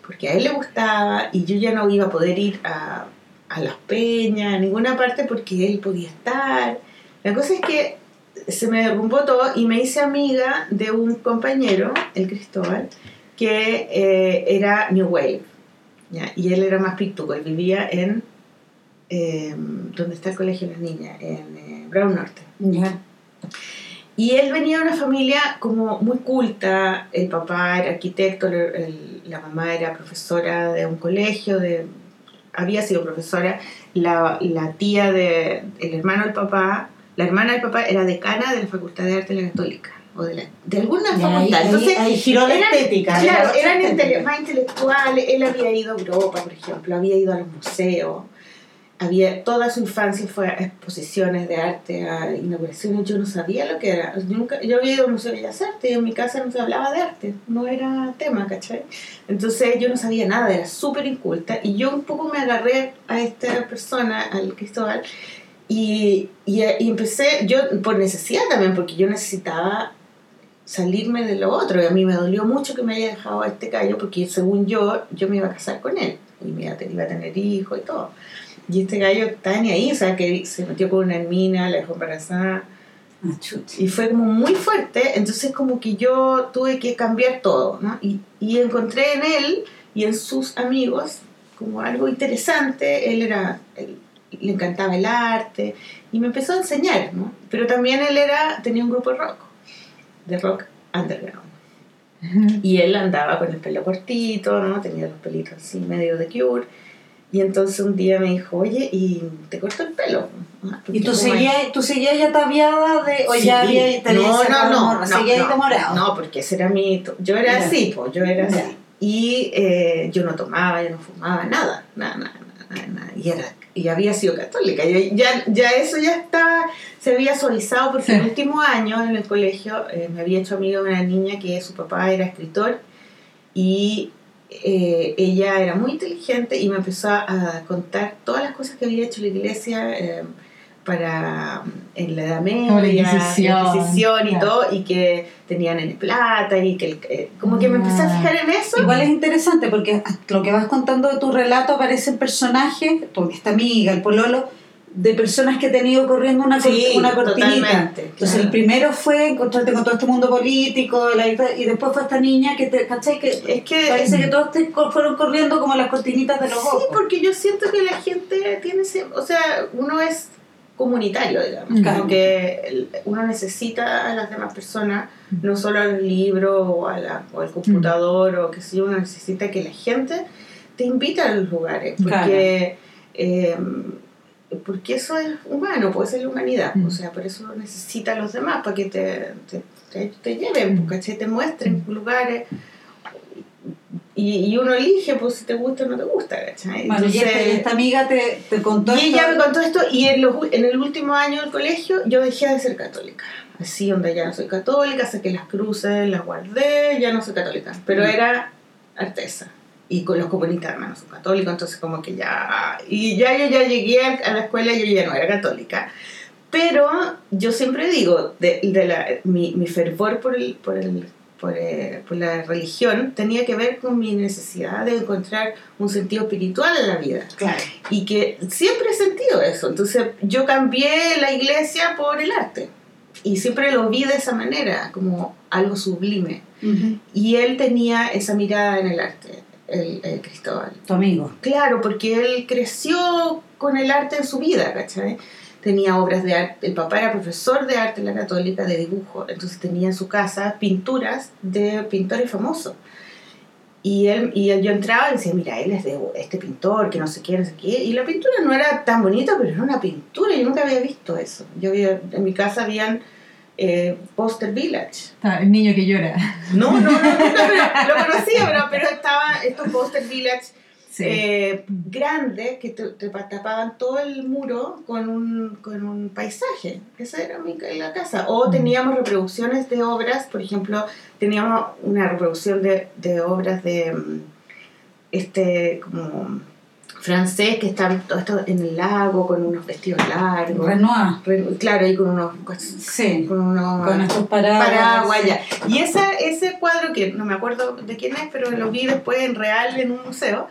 Porque a él le gustaba y yo ya no iba a poder ir a, a las peñas, a ninguna parte porque él podía estar. La cosa es que se me derrumbó todo y me hice amiga de un compañero, el Cristóbal, que eh, era New Wave. ¿ya? Y él era más pictuco, él vivía en... eh, donde está el colegio de las niñas, en eh, Brown Norte. Ya. Y él venía de una familia como muy culta, el papá era arquitecto, el- el- la mamá era profesora de un colegio, de, había sido profesora, la, la tía de, el hermano del papá, la hermana del papá era decana de la Facultad de Arte de la Católica, o de, la, de alguna Y facultad. ahí- Entonces, ahí giró la eran- estética. Claro, eran estética. más intelectuales. Él había ido a Europa, por ejemplo, había ido a los museos. Había, toda su infancia fue a exposiciones de arte, a inauguraciones. Yo no sabía lo que era. Yo, nunca, yo había ido al Museo de Bellas Artes y en mi casa no se hablaba de arte. No era tema, ¿cachai? Entonces yo no sabía nada, era súper inculta. Y yo un poco me agarré a esta persona, al Cristóbal, y, y, y empecé, yo por necesidad también, porque yo necesitaba salirme de lo otro. Y a mí me dolió mucho que me haya dejado a este callo, porque según yo, yo me iba a casar con él. Y me iba a, tener hijos y todo. Y este gallo estaba ni ahí, o sea, que se metió con una hermina, la dejó embarazada. Ah. Y fue como muy fuerte, entonces como que yo tuve que cambiar todo, ¿no? Y, y encontré en él y en sus amigos como algo interesante. Él era, él- le encantaba el arte y me empezó a enseñar, ¿no? Pero también él era, tenía un grupo de rock, de rock underground. Y él andaba con el pelo cortito, ¿no? Tenía los pelitos así medio de cure. Y entonces un día me dijo, oye, ¿y te corto el pelo? Ah, ¿Y tú seguías, tú seguías ya tabiada de, o Sí. ya había, te no, no, no, no, seguías no, demorado? no, porque ese era mi... Yo era así, pues, yo era así. Y eh, yo no tomaba, yo no fumaba, nada, nada, nada, nada, nada. Y, era, y había sido católica. Ya, ya eso ya estaba, se había suavizado porque Sí. el último año en el colegio eh, me había hecho amiga de una niña que su papá era escritor y eh, ella era muy inteligente y me empezó a contar todas las cosas que había hecho la iglesia eh, para en la Edad Media, la Inquisición, la Inquisición y claro. todo, y que tenían en plata y que el- eh, como que me empecé a Ah. fijar en eso. Igual es interesante porque lo que vas contando de tu relato aparecen personajes, tu, esta amiga, el pololo, de personas que han tenido corriendo una, Sí, una cortinita. Entonces claro. el primero fue encontrarte con todo este mundo político la- y después fue esta niña que te, ¿cachai? Que Es que parece que todos te fueron corriendo como las cortinitas de los Sí, ojos. porque yo siento que la gente tiene ese, o sea, uno es comunitario, digamos. Claro. Como que uno necesita a las demás personas, no solo al libro o, a la- o al computador o que si uno necesita que la gente te invite a los lugares, porque, eh, porque eso es humano, pues es la humanidad, Mm. o sea, por eso necesita a los demás, para que te, te, te, te lleven, ¿cachai? te muestren lugares. Y, y uno elige, pues si te gusta o no te gusta, ¿cachai? Bueno, y esta, Entonces- y esta amiga te, te contó y esto. ella me contó esto y en, los, en el último año del colegio yo dejé de ser católica. Así, donde ya no soy católica, saqué las cruces, las guardé, ya no soy católica. Pero Mm. era artesa. Y con los comunistas no son católicos, entonces como que ya... Y ya yo ya llegué a a la escuela y yo ya no era católica. Pero yo siempre digo, de, de la, mi, mi fervor por, el, por, el, por, eh, por la religión tenía que ver con mi necesidad de encontrar un sentido espiritual en la vida Claro. y que siempre he sentido eso. Entonces yo cambié la iglesia por el arte y siempre lo vi de esa manera, como algo sublime. Ujú. Y él tenía esa mirada en el arte, el, el Cristóbal. Tu amigo. Claro, porque él creció con el arte en su vida, ¿cachai? Tenía obras de arte, el papá era profesor de arte en la católica de dibujo, entonces tenía en su casa pinturas de pintores famosos. Y, él, y yo entraba y decía, mira, él es de este pintor, que no sé qué, no sé qué. Y la pintura no era tan bonita, pero era una pintura, yo nunca había visto eso. Yo había, en mi casa habían eh, Poster Village. El niño que llora. No, no, no, nunca pero lo conocía, pero, pero estaba estos Poster Village Sí. eh, grandes que te, te tapaban todo el muro con un, con un paisaje. Esa era mi, la casa. O Mm. teníamos reproducciones de obras, por ejemplo, teníamos una reproducción de, de obras de mm, este como francés que están todo esto en el lago con unos vestidos largos. Renoir. Re- claro, y con unos Sí. con unos Con estos paraguas. Y esa, ese cuadro, que no me acuerdo de quién es, pero lo vi después en real en un museo,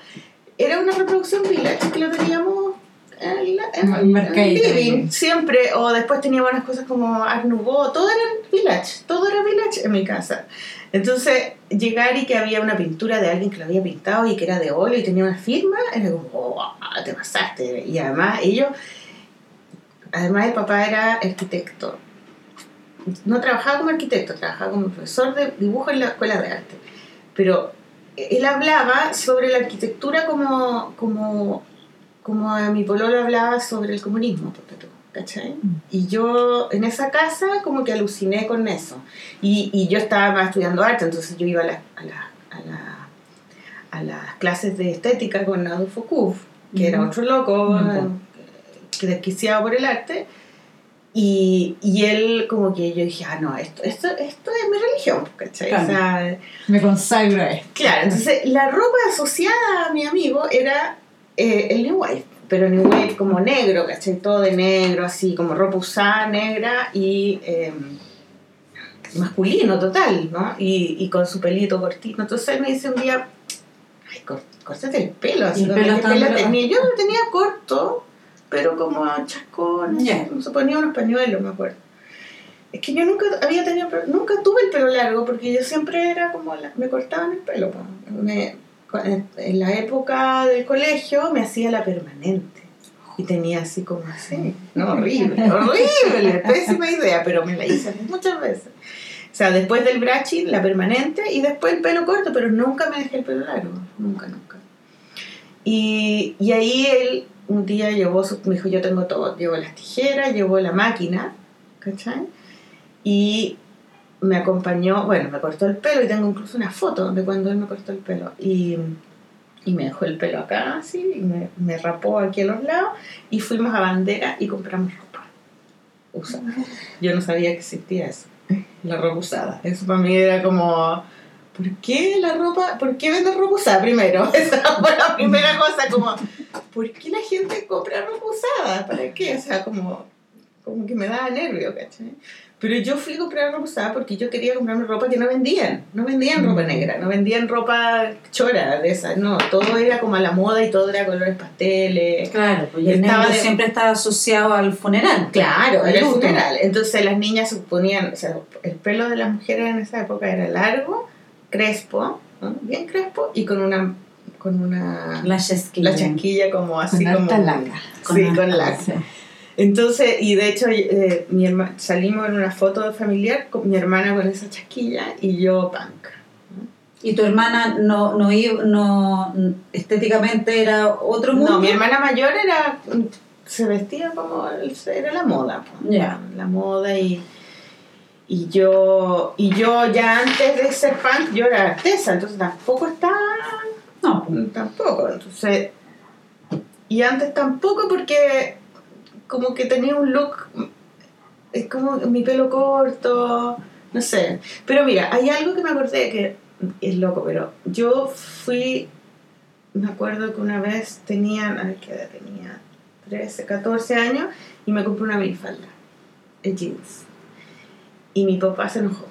era una reproducción village que lo teníamos en, la, en, en living, siempre. O después teníamos unas cosas como Art Nouveau, todo era village, todo era village en mi casa. Entonces, llegar y que había una pintura de alguien que lo había pintado y que era de óleo y tenía una firma, era como, oh, te pasaste. Y además, ellos, además el papá era arquitecto. No trabajaba como arquitecto, trabajaba como profesor de dibujo en la escuela de arte. Pero él hablaba sobre la arquitectura como, como, como a mi pololo hablaba sobre el comunismo, ¿cachai? Y yo en esa casa como que aluciné con eso. Y, y yo estaba estudiando arte, entonces yo iba a, la- a, la- a, la- a las clases de estética con Adolfo Kuff, que era Ujú. otro loco, Ujú. eh, que desquiciado por el arte. Y, y él como que yo dije, ah, no, esto, esto, esto es mi religión, ¿cachai? Claro. O sea, Me consagro a esto. Claro, entonces la ropa asociada a mi amigo era eh, el New Wave, pero New Wave como negro, ¿cachai? Todo de negro, así como ropa usada negra y eh, masculino total, ¿no? Y, y con su pelito cortito. Entonces él me dice un día, ay, córtate el pelo, así el pelo tenía. Yo lo tenía corto, pero como chascón, Ya. se ponía unos pañuelos, me acuerdo. Es que yo nunca había tenido, nunca tuve el pelo largo porque yo siempre era como, la- me cortaban el pelo. Me- en la época del colegio me hacía la permanente y tenía así como así, no, horrible, horrible, pésima idea, pero me la hice muchas veces. O sea, después del brushing, la permanente y después el pelo corto, pero nunca me dejé el pelo largo, nunca, nunca. Y, y ahí él un día llevó, su, me dijo, yo tengo todo, llevo las tijeras, llevó la máquina, ¿cachai? Y me acompañó, bueno, me cortó el pelo y tengo incluso una foto de cuando él me cortó el pelo. Y, y me dejó el pelo acá, así, y me, me rapó aquí a los lados y fuimos a Bandera y compramos ropa usada. Yo no sabía que existía eso, la ropa usada. Eso para mí era como, ¿por qué la ropa, por qué vender ropa usada primero? Esa fue la primera cosa, como, ¿por qué la gente compra ropa usada? ¿Para qué? O sea, como, como que me daba nervio, ¿cachai? Pero yo fui a comprar ropa usada porque yo quería comprarme ropa que no vendían. No vendían ropa negra, no vendían ropa chora de esas. No, todo era como a la moda y todo era colores pasteles. Claro, pues el Estaba negro de- siempre está asociado al funeral. Claro, al funeral. Entonces las niñas se ponían, o sea, el pelo de las mujeres en esa época era largo, crespo, ¿no? bien crespo, y con una con una La chasquilla. la chasquilla como así Con como laca. sí, Con laca. Sí. Entonces, y de hecho, eh, mi herma- salimos en una foto familiar con mi hermana con esa chasquilla y yo punk. ¿Y tu hermana no, no, no estéticamente era otro mundo? No, mi hermana mayor era se vestía como era la moda, po. Ya. la moda y y yo y yo ya antes de ser punk yo era artesa, entonces tampoco estaba No, tampoco, entonces y antes tampoco porque como que tenía un look es como mi pelo corto, no sé, pero mira, hay algo que me acordé que es loco, pero yo fui me acuerdo que una vez tenían, a ver qué edad tenía, 13, 14 años, y me compré una minifalda de jeans. Y mi papá se enojó.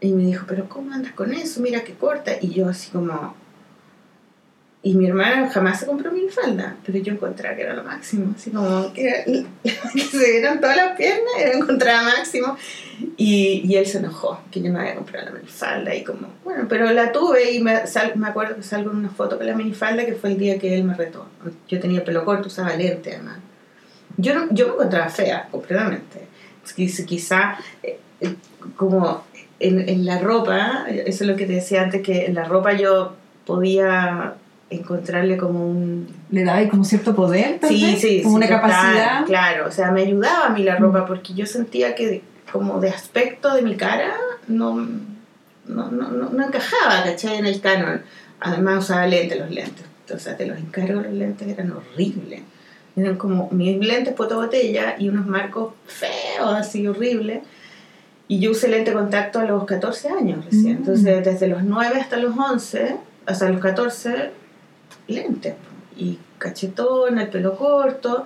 Y me dijo, pero ¿cómo andas con eso? Mira qué corta. Y yo así como... Y mi hermana jamás se compró minifalda, pero yo encontraba que era lo máximo. Así como que, era- que se vieron todas las piernas, era encontraba máximo. Y, y él se enojó, que yo me había comprado la minifalda y como, bueno, pero la tuve y me, sal- me acuerdo que salgo en una foto con la minifalda que fue el día que él me retó. Yo tenía pelo corto, usaba lente además. Yo, no- yo me encontraba fea, completamente. Quizá, eh, eh, como en, en la ropa, eso es lo que te decía antes, que en la ropa yo podía encontrarle como un Le daba como cierto poder, tal Sí, vez, sí, como sí, una total, capacidad. Claro, o sea, me ayudaba a mí la ropa porque yo sentía que como de aspecto de mi cara no, no, no, no, no encajaba, ¿cachai? En el canon. Además usaba lentes, los lentes. O sea, te los encargo, los lentes eran horribles. Eran como mis lentes botella y unos marcos feos, así horribles. Y yo usé lente de contacto a los 14 años recién. Mm. Entonces, desde los 9 hasta los 11, hasta los 14, lentes. Y cachetón, el pelo corto.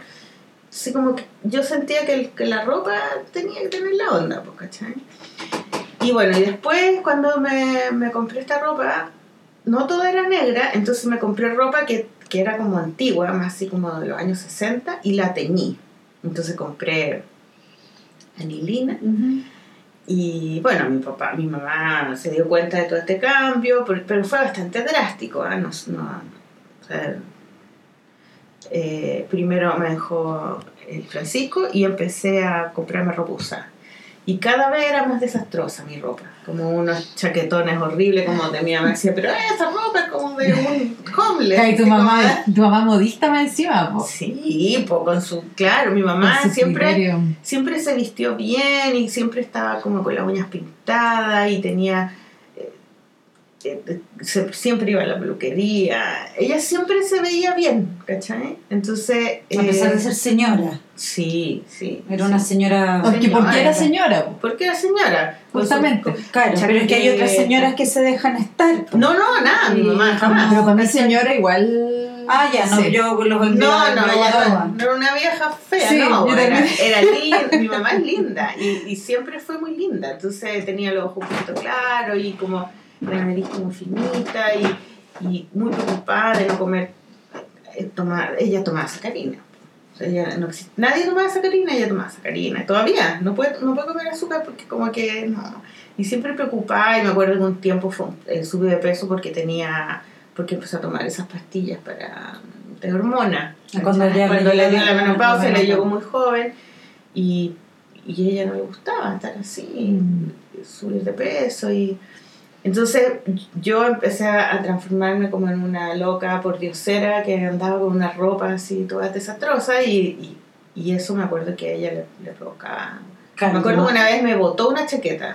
Así como que yo sentía que, el- que la ropa tenía que tener la onda, pues, ¿cachai? Y bueno, y después cuando me, me compré esta ropa, no toda era negra, entonces me compré ropa que, que era como antigua, más así como de los años 60, y la teñí. Entonces compré anilina. Y bueno, mi papá, mi mamá se dio cuenta de todo este cambio, pero, pero fue bastante drástico. ¿ah? No, no- eh, primero me dejó el Francisco y empecé a comprarme ropa. Y cada vez era más desastrosa mi ropa, como unos chaquetones horribles, como de mi mamá decía, pero esa ropa es como de un homeless. Y tu como, mamá, tu mamá modista más encima, po. Sí, po, con su, claro, mi mamá siempre criterio. siempre se vistió bien y siempre estaba como con las uñas pintadas y tenía eh, eh, siempre iba a la peluquería ella siempre se veía bien ¿cachai? entonces A pesar eh, de ser señora. Sí sí Era sí. una señora. Porque porque Señora. era señora, po. porque era señora con Justamente. Claro, pero es que hay otras señoras que se dejan estar. no no nada mi mamá jamás. Pero para mí ¿cachai? señora igual... Ah, ya, no, Sí. yo con los no, no, los ella no, no era una vieja fea, Sí, no, era linda, mi mamá es linda y, y siempre fue muy linda, entonces tenía los ojos un poquito claros y como la nariz como finita y, y muy preocupada de no comer, eh, tomar, ella tomaba sacarina. O sea, no exist- nadie tomaba sacarina, ella tomaba sacarina. Todavía no puede, no puede comer azúcar porque como que no. Y siempre preocupada y me acuerdo que un tiempo fue, eh, subí de peso porque tenía, porque empezó a tomar esas pastillas para de hormona. Cuando ya Cuando le dio la menopausia, la le llegó muy joven y, y a ella no le gustaba estar así, subir de peso y entonces yo empecé a, transformarme como en una loca por diosera que andaba con una ropa así toda desastrosa y, y, y eso me acuerdo que a ella le, le provocaba. Claro, me acuerdo que una vez me botó una chaqueta.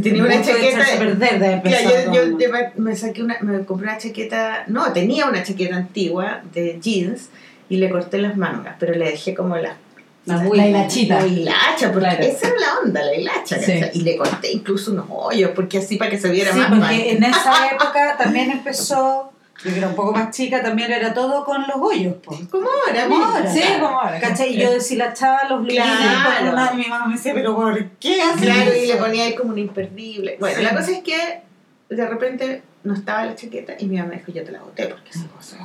Tenía una chaqueta. perder de Ya, yo, yo te- me, saqué una, me compré una chaqueta, no, tenía una chaqueta antigua de jeans y le corté las mangas, pero le dejé como la, La hilachita. la hilacha, porque Claro. esa era la onda, la hilacha. Y le corté incluso unos hoyos, porque así para que se viera Sí, más porque mal. en esa época también empezó, yo que era un poco más chica, también era todo con los hoyos, po. Como ahora, Como ahora. Sí, como ahora. ¿Cachai? Y yo deshilachaba los blines Claro. y mi mamá me decía, pero ¿por qué haces Claro, y le ponía ahí como un imperdible. Bueno, Sí. la cosa es que de repente no estaba la chaqueta y mi mamá me dijo, yo te la boté porque esa cosa,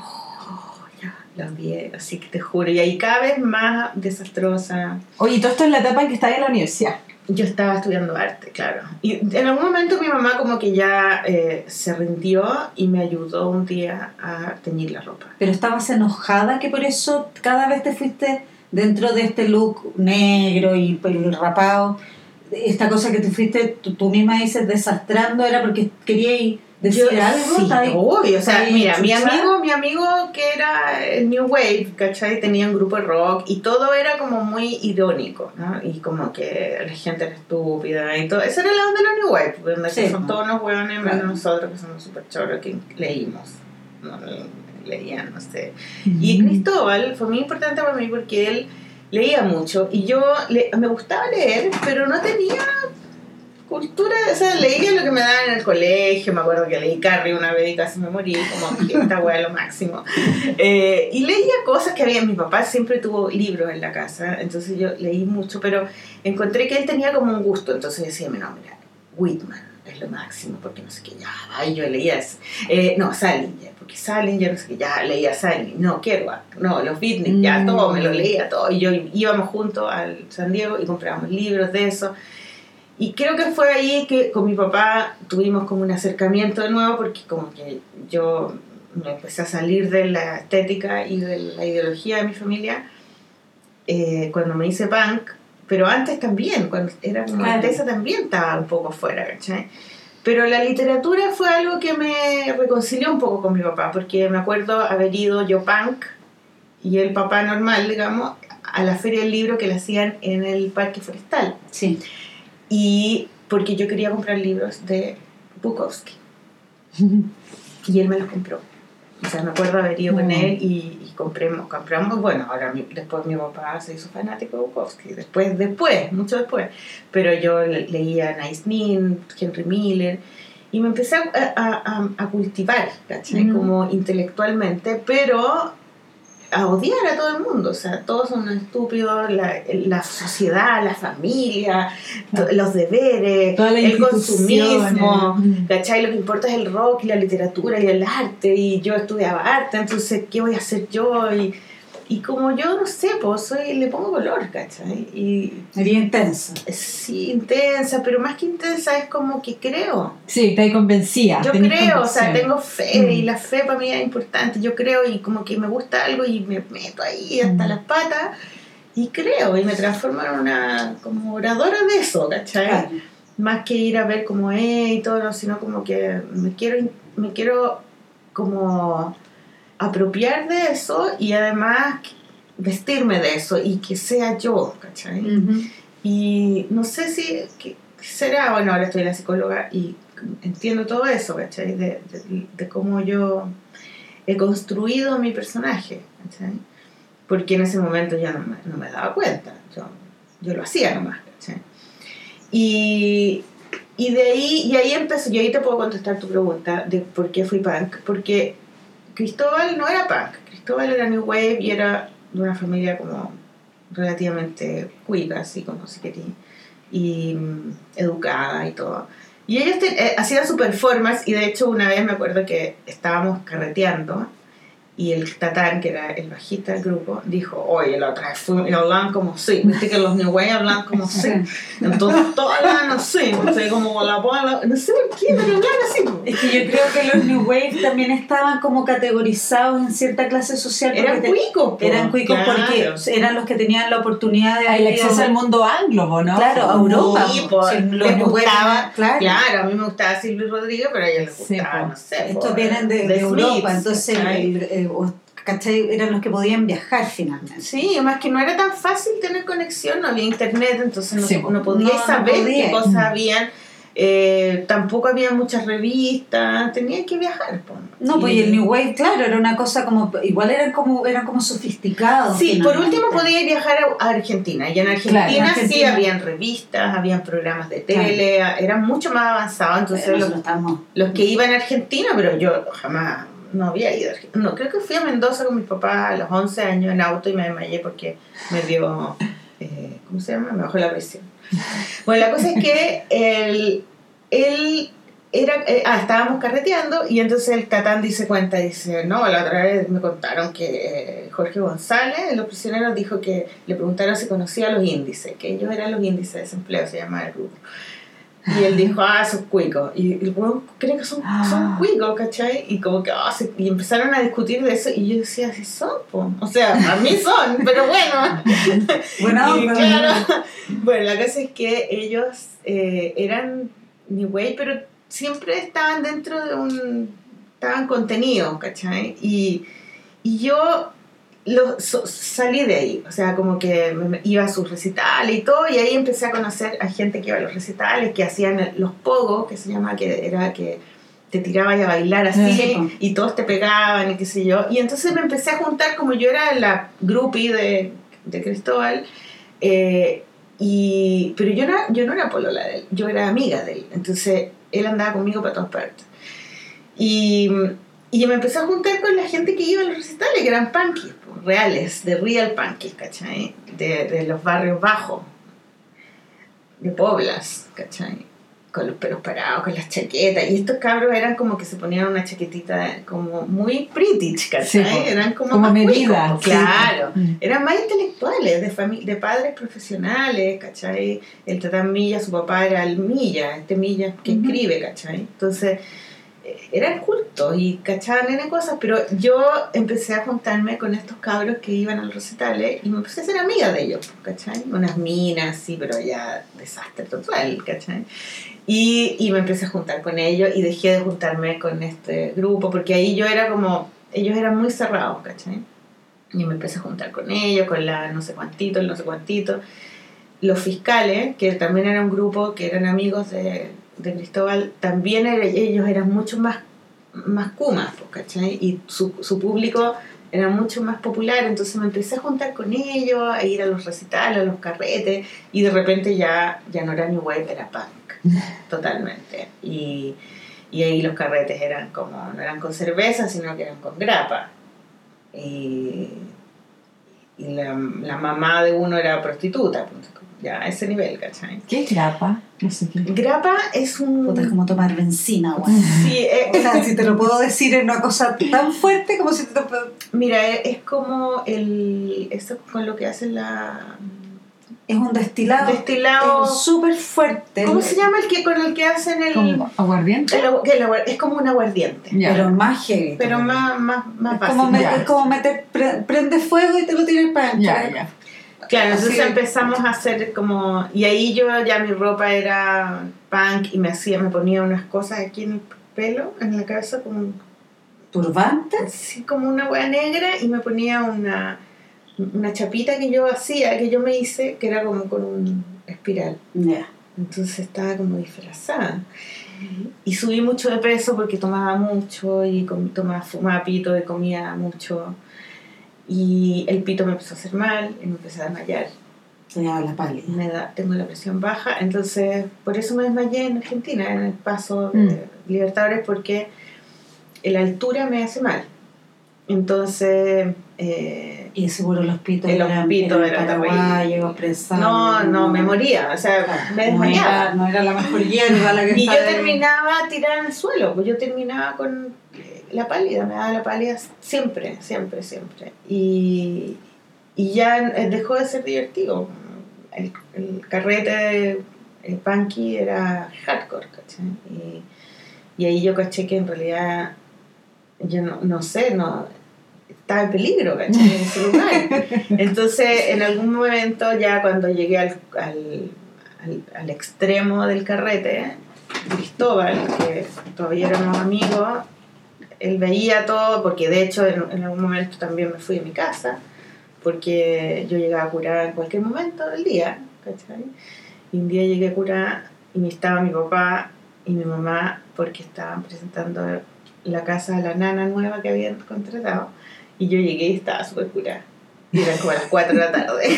odié, así que te juro. Y ahí cada vez más desastrosa. Oye, todo esto es la etapa en que estás en la universidad. Yo estaba estudiando arte, claro. Y en algún momento mi mamá como que ya eh, se rindió y me ayudó un día a teñir la ropa. Pero estabas enojada que por eso cada vez te fuiste dentro de este look negro y el rapado, esta cosa que tú fuiste, tú, tú misma dices, desastrando, era porque queríais decir Yo- algo. sí, obvio, o sea, ¿Está ahí mira, mi amigo, mi amigo que era el New Wave, ¿cachai? Tenía un grupo de rock y todo era como muy irónico, ¿no? Y como que la gente era estúpida y todo. Esa era la onda de la New Wave, donde Sí, son ¿no? todos los hueones menos Claro. nosotros que somos súper choros que leímos. No, leían, no sé. Y Cristóbal fue muy importante para mí porque él leía mucho y yo le- me gustaba leer, pero no tenía cultura, o sea, leía lo que me daban en el colegio, me acuerdo que leí Carrie una vez y casi me morí, como que esta es lo máximo. Eh, y leía cosas que había, mi papá siempre tuvo libros en la casa, entonces yo leí mucho, pero encontré que él tenía como un gusto, entonces decía, no, mira, Whitman es lo máximo, porque no sé qué, ya, ay, yo leía eso. Eh, no, Salinger, porque Salinger, no sé qué, ya leía Salinger, no, Kerouac, no, los Beatnik, ya Mm. todo, me lo leía todo, y yo íbamos juntos al San Diego y comprábamos libros de eso. Y creo que fue ahí que con mi papá tuvimos como un acercamiento de nuevo, porque como que yo me empecé a salir de la estética y de la ideología de mi familia eh, cuando me hice punk, pero antes también, cuando era como Claro. también estaba un poco fuera, ¿cachai? Pero la literatura fue algo que me reconcilió un poco con mi papá, porque me acuerdo haber ido yo punk y el papá normal, digamos, a la feria del libro que le hacían en el Parque Forestal. Sí. Y porque yo quería comprar libros de Bukowski. Y él me los compró. O sea, me acuerdo haber ido con él y, y compremos, compramos, bueno, ahora mi- después mi papá se hizo fanático de Bukowski, después, después, mucho después. Pero yo le- leía Nice Nin, Henry Miller, y me empecé a, a- a- a cultivar, ¿cachai? Mm. Como intelectualmente, pero a odiar a todo el mundo, o sea, todos son estúpidos, la, la sociedad, la familia, to- los deberes, el consumismo. ¿cachai? Lo que importa es el rock y la literatura y el arte, y yo estudiaba arte, entonces, ¿qué voy a hacer yo? Y, y como yo, no sé, pues soy, le pongo color, ¿cachai? Y Sería intensa. sí, intensa, pero más que intensa es como que creo. Sí, te convencía. Yo creo, o sea, tengo fe Mm. y la fe para mí es importante. Yo creo y como que me gusta algo y me meto ahí hasta Mm. las patas y creo y me transformo en una como oradora de eso, ¿cachai? Claro. Más que ir a ver cómo es y todo, no, sino como que me quiero, me quiero como apropiar de eso y además vestirme de eso y que sea yo, ¿cachai? Y no sé si será, bueno, ahora estoy la psicóloga y entiendo todo eso, ¿cachai? De, de, de cómo yo he construido mi personaje, ¿cachai? Porque en ese momento no me, no me daba cuenta, yo, yo lo hacía nomás, ¿cachai? Y, y de ahí, y ahí empezó, y ahí te puedo contestar tu pregunta de por qué fui punk, porque Cristóbal no era punk, Cristóbal era New Wave y era de una familia como relativamente cuica, así como si quería, y mm, educada y todo. Y ellos te- eh, hacían su performance y de hecho una vez me acuerdo que estábamos carreteando y el Tatán, que era el bajista del grupo, dijo, oye, la otra vez fuimos y hablaban como así, viste que los New Wave hablan como así. Entonces todas hablan así, no sé, como la bola, no sé por qué, pero hablan así. Es que yo creo que los New Wave también estaban como categorizados en cierta clase social. Eran cuicos. Eran cuicos Claro. porque eran los que tenían la oportunidad de El acceso al mundo anglo, ¿no? Claro, a Europa. Sí, po. po, Sí, los les New Wave gustaba, claro. Claro, a mí me gustaba Silvio Rodríguez, pero a ellos les Sí, gustaba, po. no sé. Estos vienen de, de Europa, entonces, o- ¿cachai? Eran los que podían viajar finalmente. Sí, más que no era tan fácil tener conexión, no había internet, entonces no, Sí, no no saber podía. qué cosas habían. Eh, tampoco había muchas revistas, tenías que viajar. No, pues y el New Wave, claro, era una cosa como, igual eran como, eran como sofisticados. Sí, por último podías viajar a Argentina. Y en Argentina, Claro, en sí Argentina. habían revistas, habían programas de tele, eran mucho más avanzados. Entonces los, los que iban a Argentina, pero yo jamás no había ido. No, creo que fui a Mendoza con mi papá a los 11 años en auto y me desmayé porque me dio, eh, ¿cómo se llama? Me bajó la presión. Bueno, la cosa es que él, él era, eh, ah, estábamos carreteando y entonces el Tatán dice cuenta, dice, no, la otra vez me contaron que eh, Jorge González, los prisioneros, dijo que le preguntaron si conocía los índices, que ellos eran los índices de desempleo, se llama el grupo. Y él dijo, ah, son cuicos. Y el weón cree que son, Ah. son cuicos, ¿cachai? Y como que, ah, se- y empezaron a discutir de eso. Y yo decía, sí son, po. O sea, a mí son, pero bueno. Buena Y claro, bueno, la cosa es que ellos eh, eran New Way, pero siempre estaban dentro de un. estaban contenidos, ¿cachai? Y, y yo lo, so- salí de ahí, o sea, como que iba a sus recitales y todo, y ahí empecé a conocer a gente que iba a los recitales, que hacían los pogos, que se llama, que era que te tirabas a bailar así Sí, y todos te pegaban y qué sé yo. Y entonces me empecé a juntar, como yo era la groupie de, de Cristóbal, eh, y, pero yo no, yo no era polola de él, yo era amiga de él. Entonces él andaba conmigo para todas partes. Y, y me empecé a juntar con la gente que iba a los recitales, que eran punkies, reales, de real punkies, ¿cachai? De, de los barrios bajos, de Poblas, ¿cachai? Con los pelos parados, con las chaquetas. Y estos cabros eran como que se ponían una chaquetita como muy pretty, ¿cachai? Sí, eran como, Como más medida, cuicos, sí, claro. Mm. Eran más intelectuales, de, de padres profesionales, ¿cachai? El tatán Milla, su papá era el Milla, este Milla que escribe, ¿cachai? Entonces, eran cultos y cachaban en cosas, pero yo empecé a juntarme con estos cabros que iban a los recitales y me empecé a ser amiga de ellos, ¿cachai? Unas minas, sí, pero ya desastre total, ¿cachai? Y, y me empecé a juntar con ellos y dejé de juntarme con este grupo porque ahí yo era como, ellos eran muy cerrados, ¿cachai? Y me empecé a juntar con ellos, con la no sé cuantito, el no sé cuantito. Los fiscales, que también era un grupo que eran amigos de, de Cristóbal, también era- ellos eran mucho más, más kumas, pues, ¿cachai? Y su, su público era mucho más popular, entonces me empecé a juntar con ellos, a ir a los recitales, a los carretes, y de repente ya, ya no era New Wave, era punk, totalmente. Y, y ahí los carretes eran como, no eran con cerveza, sino que eran con grapa. Y, y la, la mamá de uno era prostituta, pues, ya a ese nivel, ¿cachai? ¿Qué es grapa? No sé qué. Grapa es un... Puta, es como tomar benzina, weón. Sí, eh, O sea, si te lo puedo decir en una cosa tan fuerte como si te lo puedo... mira, eh, es como el... Eso con lo que hacen la... Es un destilado. Destilado... Es súper fuerte. ¿Cómo se llama el que con el que hacen el... ¿Como aguardiente? el el agu- es como un aguardiente, Ya. Pero más heavy. pero más, más, más Es básico. como, meter, es como meter, pre- prende fuego y te lo tiras para. Ya, ya. Claro, entonces empezamos a hacer como... Y ahí yo ya mi ropa era punk y me hacía, me ponía unas cosas aquí en el pelo, en la cabeza, como, Turbante. así como una hueá negra y me ponía una, una chapita que yo hacía, que yo me hice, que era como con un espiral. Ya. Entonces estaba como disfrazada. Y subí mucho de peso porque tomaba mucho y com- tomaba, fumaba pito y comía mucho. Y el pito me empezó a hacer mal y me empecé a desmayar. Se llama la pálida. Me da, tengo la presión baja, entonces por eso me desmayé en Argentina, en el paso Mm. de Libertadores, porque la altura me hace mal. Entonces, eh, Y seguro los pitos los eran, pitos eran paraguayos, presados. no, no, me moría, o sea, me No desmayaba. era, no era la mejor hierba la que Y yo terminaba tirada en el suelo, pues yo terminaba con la pálida, me daba la pálida siempre, siempre, siempre. Y, y ya eh, dejó de ser divertido. El, el carrete el punky era hardcore, ¿cachai? Y, y ahí yo caché que en realidad, yo no, no sé, no estaba en peligro, ¿cachai? En ese lugar. Entonces, en algún momento, ya cuando llegué al, al, al, al extremo del carrete, Cristóbal, que todavía éramos amigos, él veía todo, porque de hecho en, algún momento también me fui de mi casa, porque yo llegaba a curar en cualquier momento del día, ¿cachai? Y un día llegué a curar y me estaba mi papá y mi mamá, porque estaban presentando la casa de la nana nueva que habían contratado, y yo llegué y estaba súper curada. Y eran como las 4 de la tarde.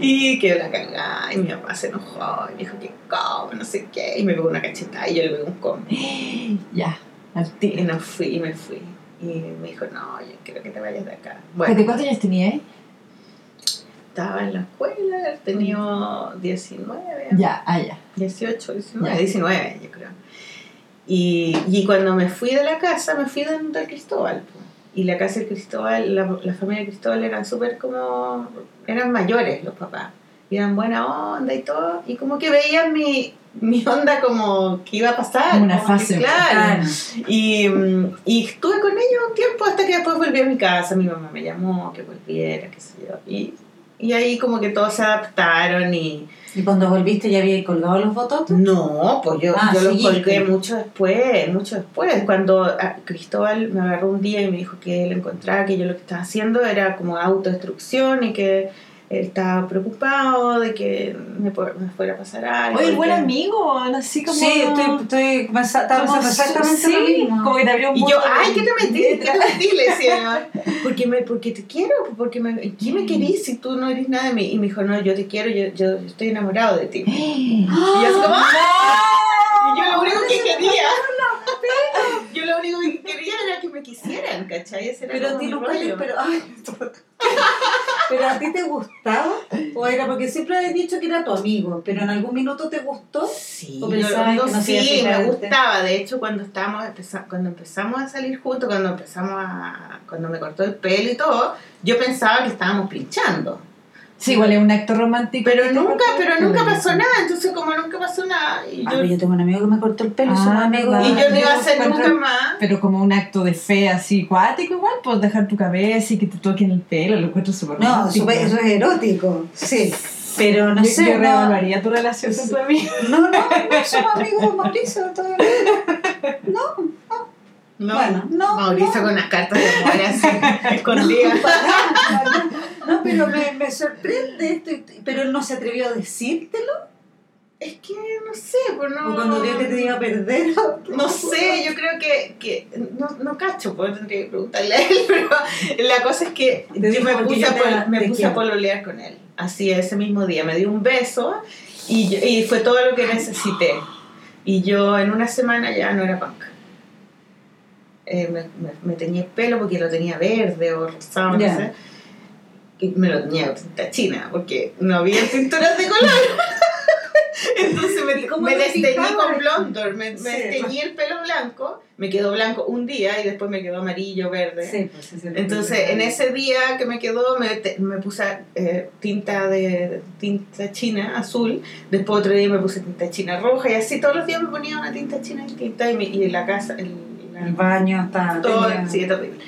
y quedó la cagada. Y mi papá se enojó y me dijo que cómo, no sé qué. Y me pegó una cachetada y yo le pegué un combo. Ya, al Y tiro. no fui y me fui. Y me dijo, no, yo quiero que te vayas de acá. ¿De Bueno, cuántos años tenías? estaba en la escuela, tenía 19, Ya, ah, ya. 18, 19, Ya. 19 yo creo. Y, y cuando me fui de la casa, me fui de Cristóbal. po. Y la casa del Cristóbal, la, la familia de Cristóbal eran súper como, eran mayores los papás. y eran buena onda y todo, y como que veían mi, mi onda como que iba a pasar. Una fase. claro. Claro. Y, mm, y estuve con ellos un tiempo hasta que después volví a mi casa. Mi mamá me llamó que volviera, qué sé yo. Y, y ahí como que todos se adaptaron y... ¿Y cuando volviste ya había colgado los fotos? No, pues yo, Ah, yo los colgué mucho después, mucho después. Cuando ah, Cristóbal me agarró un día y me dijo que él encontraba que yo lo que estaba haciendo era como autodestrucción y que él estaba preocupado de que me, pu- me fuera a pasar algo. Oye, buen que- amigo, así como. Sí, estoy, estoy pensando exactamente sí, lo mismo. Como que te abrió un Y yo, mundo de ay, ¿qué te metí? ¿Qué te metí? Le decía. Porque, me, porque te quiero, porque me, ¿qué me querís si tú no eres nada de mí? Y me dijo, no, yo te quiero, yo, yo estoy enamorado de ti. Y yo así como, ¡ah! Y yo lo único que quería, lo único que quería era que me quisieran, ¿cachai? Ese era Pero a ti rollo. pero, ay, pero a ti te gustaba o era porque siempre has dicho que era tu amigo, pero en algún minuto te gustó. Sí, ¿O yo- pensabas no, que no sí, me gustaba. De hecho, cuando estábamos cuando empezamos a salir juntos, cuando empezamos a, cuando me cortó el pelo y todo, yo pensaba que estábamos pinchando. Sí, igual es un acto romántico. Pero nunca, pero nunca pasó nada. Entonces, como nunca pasó nada, y Ah, yo, pero yo tengo un amigo que me cortó el pelo, Ah, somos amigos. y yo no iba a hacer nunca más. Pero como un acto de fe así cuático igual, pues dejar tu cabeza y que te toquen el pelo, lo encuentro súper No, eso, eso es erótico, sí. Pero no yo, sé, yo no, reevaluaría tu relación con tu amigo. no, no, no somos amigos, Mauricio. todavía no. No, Bueno, no, Mauricio no. con unas cartas de amor así, escondidas. Pero me, me sorprende esto, y- pero él no se atrevió a decírtelo. Es que no sé, pues no. O cuando vio que te iba a perder. No sé, yo creo que, que no, no cacho, pues tendría que preguntarle a él, pero la cosa es que yo me puse, yo a, te- pol- me te puse a pololear con él, así ese mismo día, me dio un beso y, yo- y fue todo lo que necesité. Y yo en una semana ya no era punk. Eh, me, me, me teñí el pelo porque lo tenía verde o rosado, no sé. Y me lo tenía tinta china porque no había tinturas de color. Entonces ¿Y me, me te desteñí con blondor, me, me Sí. desteñí el pelo blanco, me quedó blanco un día y después me quedó amarillo, verde. Sí, pues Entonces, en ese día que me quedó, me, me puse eh, tinta de tinta china azul. Después otro día me puse tinta china roja y así todos los días me ponía una tinta china distinta y, me- y en la casa, el, la- El baño está. todo, tenía- sí, terrible.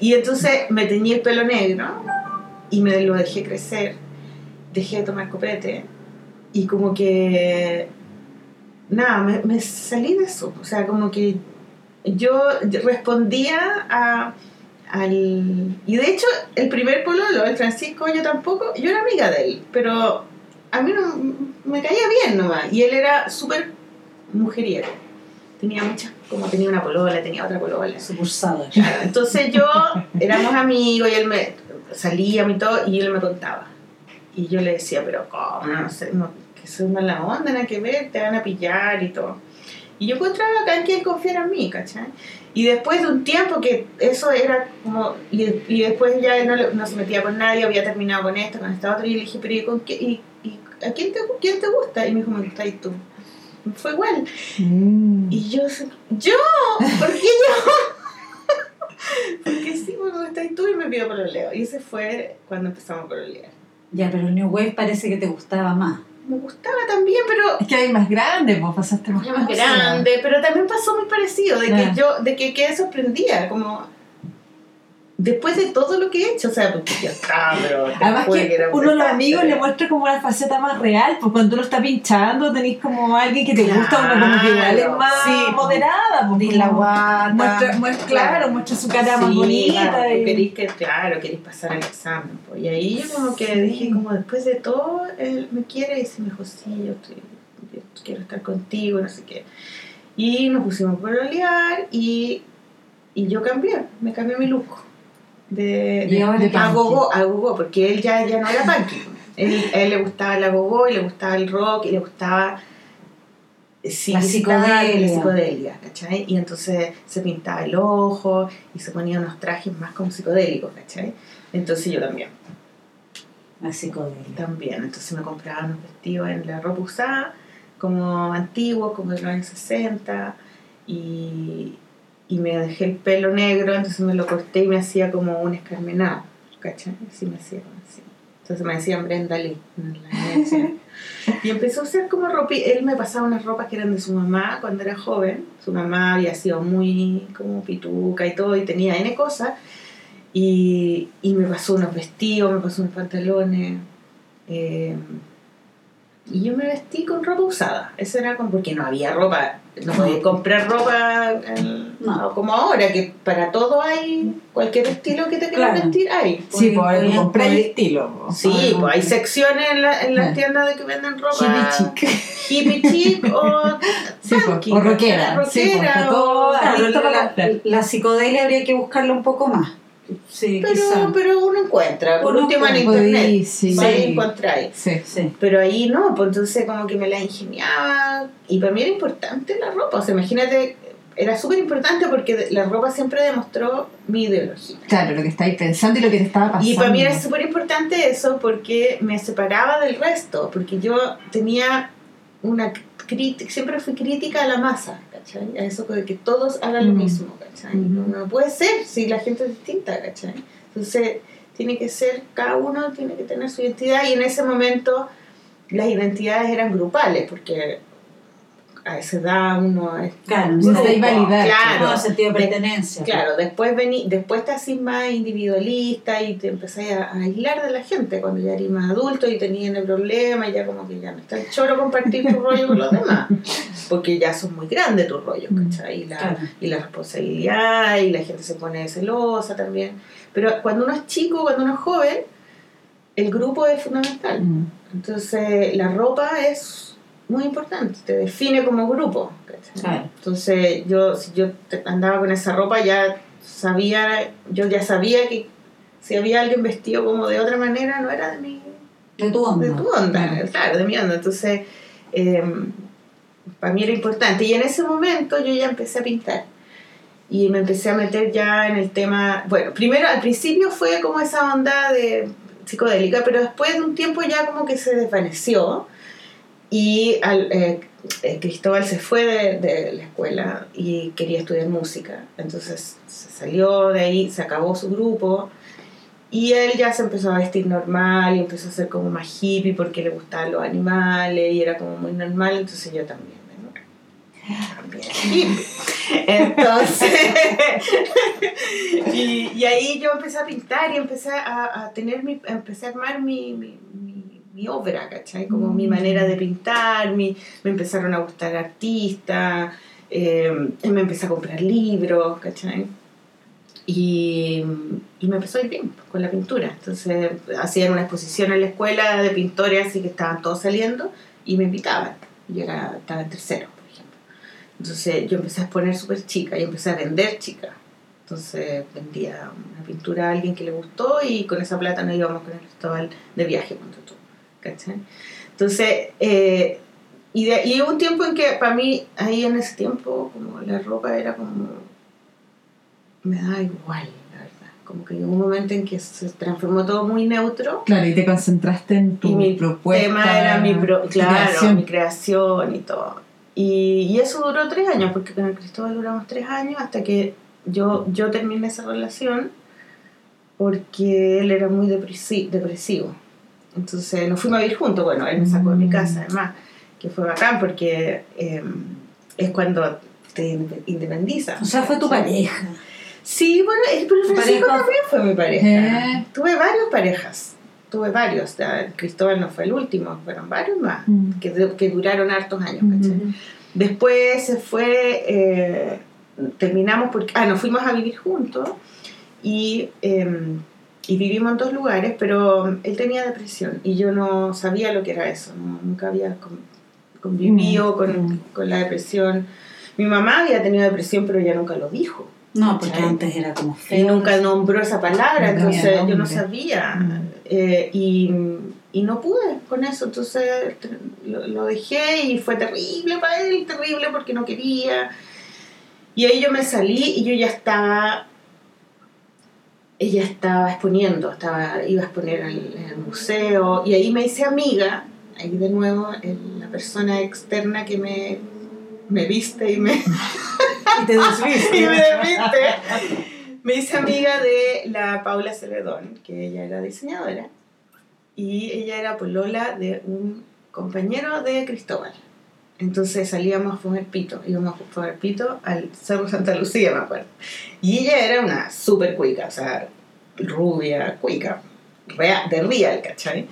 Y entonces me teñí el pelo negro y me lo dejé crecer. Dejé de tomar copete y como que. Nada, me, me salí de eso. O sea, como que yo respondía a. Al, y de hecho, el primer pololo, el Francisco, yo tampoco, yo era amiga de él, pero a mí no me caía bien nomás. Y él era súper mujeriego. Tenía muchas, como tenía una polola, tenía otra polola. Sucursada. Claro, entonces yo éramos amigos y él me salía y todo y él me contaba. Y yo le decía, pero ¿cómo? No sé, no, que soy mala onda, nada que ver, te van a pillar y todo. Y yo encontraba acá que él confiara en mí, ¿cachai? Y después de un tiempo que eso era como. Y, y después ya no, no se metía con nadie, había terminado con esto, con esta otra, y le dije, pero ¿y, con qué, y, y a quién te, quién te gusta? Y me dijo, me tú. Y Fue igual. Mm. Y yo, ¿yo? ¿Por qué yo? Porque sí, me gustáis tú y me pido pololeo. Y ese fue cuando empezamos a pololear. Ya, pero el New Wave parece que te gustaba más. Me gustaba también, pero Es que hay más grande, vos pasaste más más cosas. grande, pero también pasó muy parecido, de que Ah. yo, de que quedé sorprendida, como después de todo lo que he hecho, o sea, porque ya está, pero te Además que uno a los amigos le muestra como una faceta más real, pues cuando uno está pinchando tenéis como alguien que te gusta, uno como que igual es más sí. moderada, pues la guata. muestra, muestra, claro, muestra su cara más bonita. claro, y- queréis que, claro, queréis pasar el examen. pues. Y ahí yo como que Sí. dije, como después de todo, él me quiere y se me dijo, sí, yo, estoy- yo quiero estar contigo, no sé qué. Y nos pusimos por olear y, y yo cambié, me cambié mi look. De, de, de a punky. gogo, a gogo, porque él ya, ya no era punky. Él, él le gustaba el gogo y le gustaba el rock y le gustaba sí, La psicodelia. la psicodelia, ¿cachai? Y entonces se pintaba el ojo y se ponía unos trajes más como psicodélicos, ¿cachai? Entonces yo también, La psicodelia. también. Entonces me compraba unos vestidos en la ropa usada, como antiguos, como de los años 60, y, y me dejé el pelo negro, entonces me lo corté y me hacía como un escarmenado, ¿cachai? Así me hacía así. Entonces me decían Brenda Lee en la. Y empezó a usar como ropa. Él me pasaba unas ropas que eran de su mamá cuando era joven. Su mamá había sido muy como pituca y todo, y tenía N cosas. Y, y me pasó unos vestidos, me pasó unos pantalones. eh, y yo me vestí con ropa usada. Eso era como porque no había ropa. No podía comprar ropa eh, No. como ahora, que para todo hay cualquier estilo que te quieras Claro. vestir, hay. Sí, pues Podía- comprar estilo. po. Sí, Podemos- pues hay secciones en, la- en las Ah. tiendas de que venden ropa. Hippie chic. Hippie chic o. Sí, funky, pues, o rockera. rockera, Sí, pues, todo Claro, adicto la, la, la psicodelia habría que buscarla un poco más. Sí, Pero, quizá. pero uno encuentra, por Uno último en internet. Sí. Encontráis. Sí. Sí. Pero ahí no, pues entonces como que me la ingeniaba. Y para mí era importante la ropa. O sea, imagínate, era súper importante porque la ropa siempre demostró mi ideología. Claro, lo que estáis pensando y lo que te estaba pasando. Y para mí era súper importante eso porque me separaba del resto, porque yo tenía una crítica, siempre fui crítica a la masa, ¿cachai? A eso de que todos hagan lo mismo, ¿cachai? Ujú. No puede ser si la gente es distinta, ¿cachai? Entonces, tiene que ser, cada uno tiene que tener su identidad y en ese momento las identidades eran grupales, porque a esa edad uno es Claro, un grupo, validar. claro, No, sentido de De- pertenencia. Claro, después vení, después te haces más individualista y te empezás a, a aislar de la gente cuando ya eres más adulto y tenías el problema y ya como que ya no está el choro compartir tu rollo con los demás, porque ya son muy grandes tus rollos, Mm. ¿cachai? Y la, Claro. y la responsabilidad y la gente se pone celosa también. Pero cuando uno es chico, cuando uno es joven, el grupo es fundamental. Mm. Entonces la ropa es muy importante, te define como grupo. Entonces yo, si yo andaba con esa ropa ya sabía, yo ya sabía que si había alguien vestido como de otra manera no era de mi, De tu onda. de tu onda, Claro. claro, de mi onda. Entonces em, para mí era importante. Y en ese momento yo ya empecé a pintar. Y me empecé a meter ya en el tema, bueno, primero al principio fue como esa onda de psicodélica, pero después de un tiempo ya como que se desvaneció y al, eh, eh, Cristóbal se fue de, de la escuela y quería estudiar música, entonces se salió de ahí, se acabó su grupo y él ya se empezó a vestir normal y empezó a ser como más hippie porque le gustaban los animales y era como muy normal, entonces yo también. ¿no? Entonces, y, y ahí yo empecé a pintar y empecé a, a tener mi, empecé a armar mi, mi, mi, mi obra, ¿cachai? Como mi manera de pintar, mi, me empezaron a gustar artistas, eh, me empecé a comprar libros, ¿cachai? Y, y me empezó a ir bien con la pintura. Entonces hacían una exposición en la escuela de pintores, así que estaban todos saliendo y me invitaban. Yo era, estaba en tercero, por ejemplo. Entonces yo empecé a exponer súper chica y empecé a vender chica. Entonces vendía una pintura a alguien que le gustó y con esa plata nos íbamos con el Cristóbal de viaje, cuando tú, ¿cachai? Entonces, eh, y, de, y hubo un tiempo en que para mí, ahí en ese tiempo, como la ropa era como. me daba igual, la verdad. Como que hubo un momento en que se transformó todo muy neutro. Claro, y te concentraste en tu Y mi propuesta. tema era mi, pro- claro, creación. mi creación y todo. Y, y eso duró tres años, porque con el Cristóbal duramos tres años hasta que yo, yo terminé esa relación porque él era muy depresi- depresivo. Entonces nos fuimos a vivir juntos. Bueno, él me sacó de mi Mm. casa, además, que fue bacán porque eh, es cuando te inde- independizas. O sea, fue tu pareja. Sí, bueno, ¿Tu Francisco también fue mi pareja. Eh. Tuve varias parejas. Tuve varios. Cristóbal no fue el último, fueron varios más. Mm. Que, que duraron hartos años, Mm. ¿cachai? Después se fue, eh, terminamos porque, ah, nos fuimos a vivir juntos y, eh, y vivimos en dos lugares, pero él tenía depresión y yo no sabía lo que era eso, no- nunca había con- convivido Mm, con, mm. con la depresión. Mi mamá había tenido depresión, pero ella nunca lo dijo. No, porque ¿Cachai? antes era como Y feo. nunca nombró esa palabra, entonces yo no sabía. Mm. Eh, y, y no pude con eso, entonces lo, lo dejé y fue terrible para él, terrible porque no quería. Y ahí yo me salí y yo ya estaba, ella estaba exponiendo, estaba, iba a exponer en el, museo y ahí me hice amiga, ahí de nuevo la persona externa que me, me viste y me, Y te desviste. y me desviste. Me hice amiga de la Paula Celedón, que ella era diseñadora. y ella era polola de un compañero de Cristóbal. Entonces salíamos a fumar pito, íbamos a fumar pito al Cerro Santa Lucía, me acuerdo. Y ella era una súper cuica, o sea, rubia, cuica, rea- de real, ¿cachai?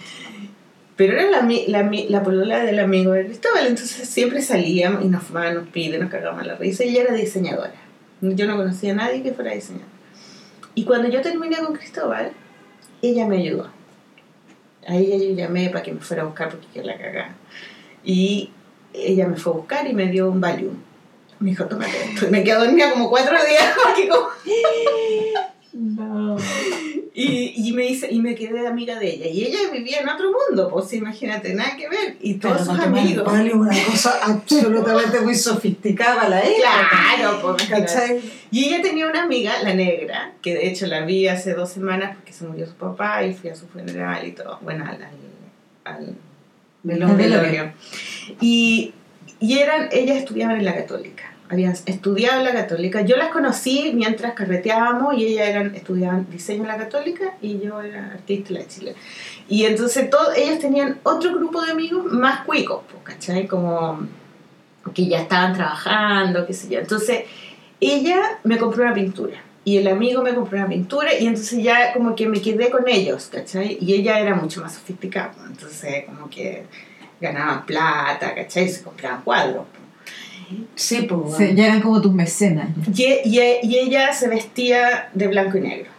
Pero era la, la, la polola del amigo de Cristóbal, entonces siempre salíamos y nos fumábamos pito nos cagábamos la risa. Y ella era diseñadora. Yo no conocía a nadie que fuera diseñadora. Y cuando yo terminé con Cristóbal, ella me ayudó. A ella yo llamé para que me fuera a buscar porque yo la cagaba. Y ella me fue a buscar y me dio un Valium. Me dijo, tómate esto. Y me quedé dormida como cuatro días. porque como- No. Y, y, me dice, y me quedé amiga de ella. Y ella vivía en otro mundo, pues imagínate, nada que ver. Y todos sus amigos. Vale, una cosa absolutamente muy sofisticada la época. Claro, pues, ¿Cachai? Y ella tenía una amiga, la negra, que de hecho la vi hace dos semanas porque se murió su papá y fui a su funeral y todo. Bueno, al, al, al Velorio. velorio. Y, y eran, ellas estudiaban en la católica. Habían estudiado en la católica. Yo las conocí mientras carreteábamos y ellas eran, estudiaban diseño en la católica y yo era artista en la de Chile. Y entonces todo, ellas tenían otro grupo de amigos más cuicos, pues, ¿cachai? Como que ya estaban trabajando, qué sé yo. Entonces ella me compró una pintura y el amigo me compró una pintura y entonces ya como que me quedé con ellos, ¿cachai? Y ella era mucho más sofisticada, pues, entonces como que ganaban plata, ¿cachai? Se compraban cuadros. pues. Sí, pues. Sí, ya eran como tus mecenas. Y, y, y ella se vestía de blanco y negro,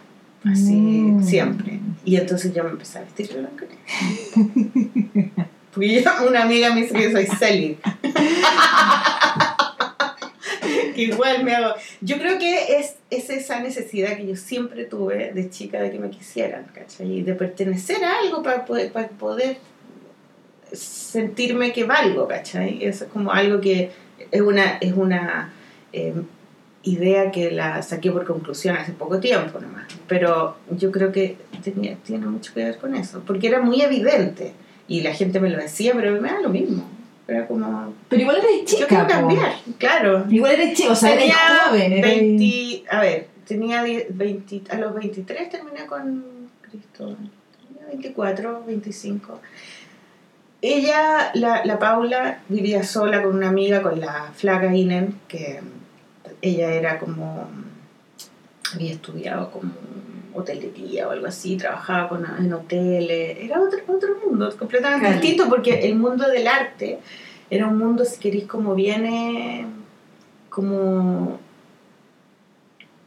así Mm. siempre. Y entonces yo me empecé a vestir de blanco y negro. Porque yo- una amiga me dice que soy Igual me hago. Yo creo que es, es esa necesidad que yo siempre tuve de chica de que me quisieran, ¿cachai? Y de pertenecer a algo para poder, para poder sentirme que valgo, ¿cachai? Eso es como algo que es una, es una eh, idea que la saqué por conclusión hace poco tiempo nomás. Pero yo creo que tenía, tiene mucho que ver con eso, porque era muy evidente y la gente me lo decía, pero me da lo mismo. Era como, Pero igual eres chica. yo quiero po. cambiar, claro. Igual eres chica, o sea, eres Tenía joven. Eres... 20, a ver, tenía 10 20, a los 23 terminé con Cristo. Tenía 24, 25. Ella, la, la Paula, vivía sola con una amiga, con la flaca Inen, que ella era como, había estudiado como hotelería o algo así, trabajaba con, en hoteles, era otro, otro mundo, completamente Claro. distinto, porque el mundo del arte era un mundo, si queréis, como viene, como,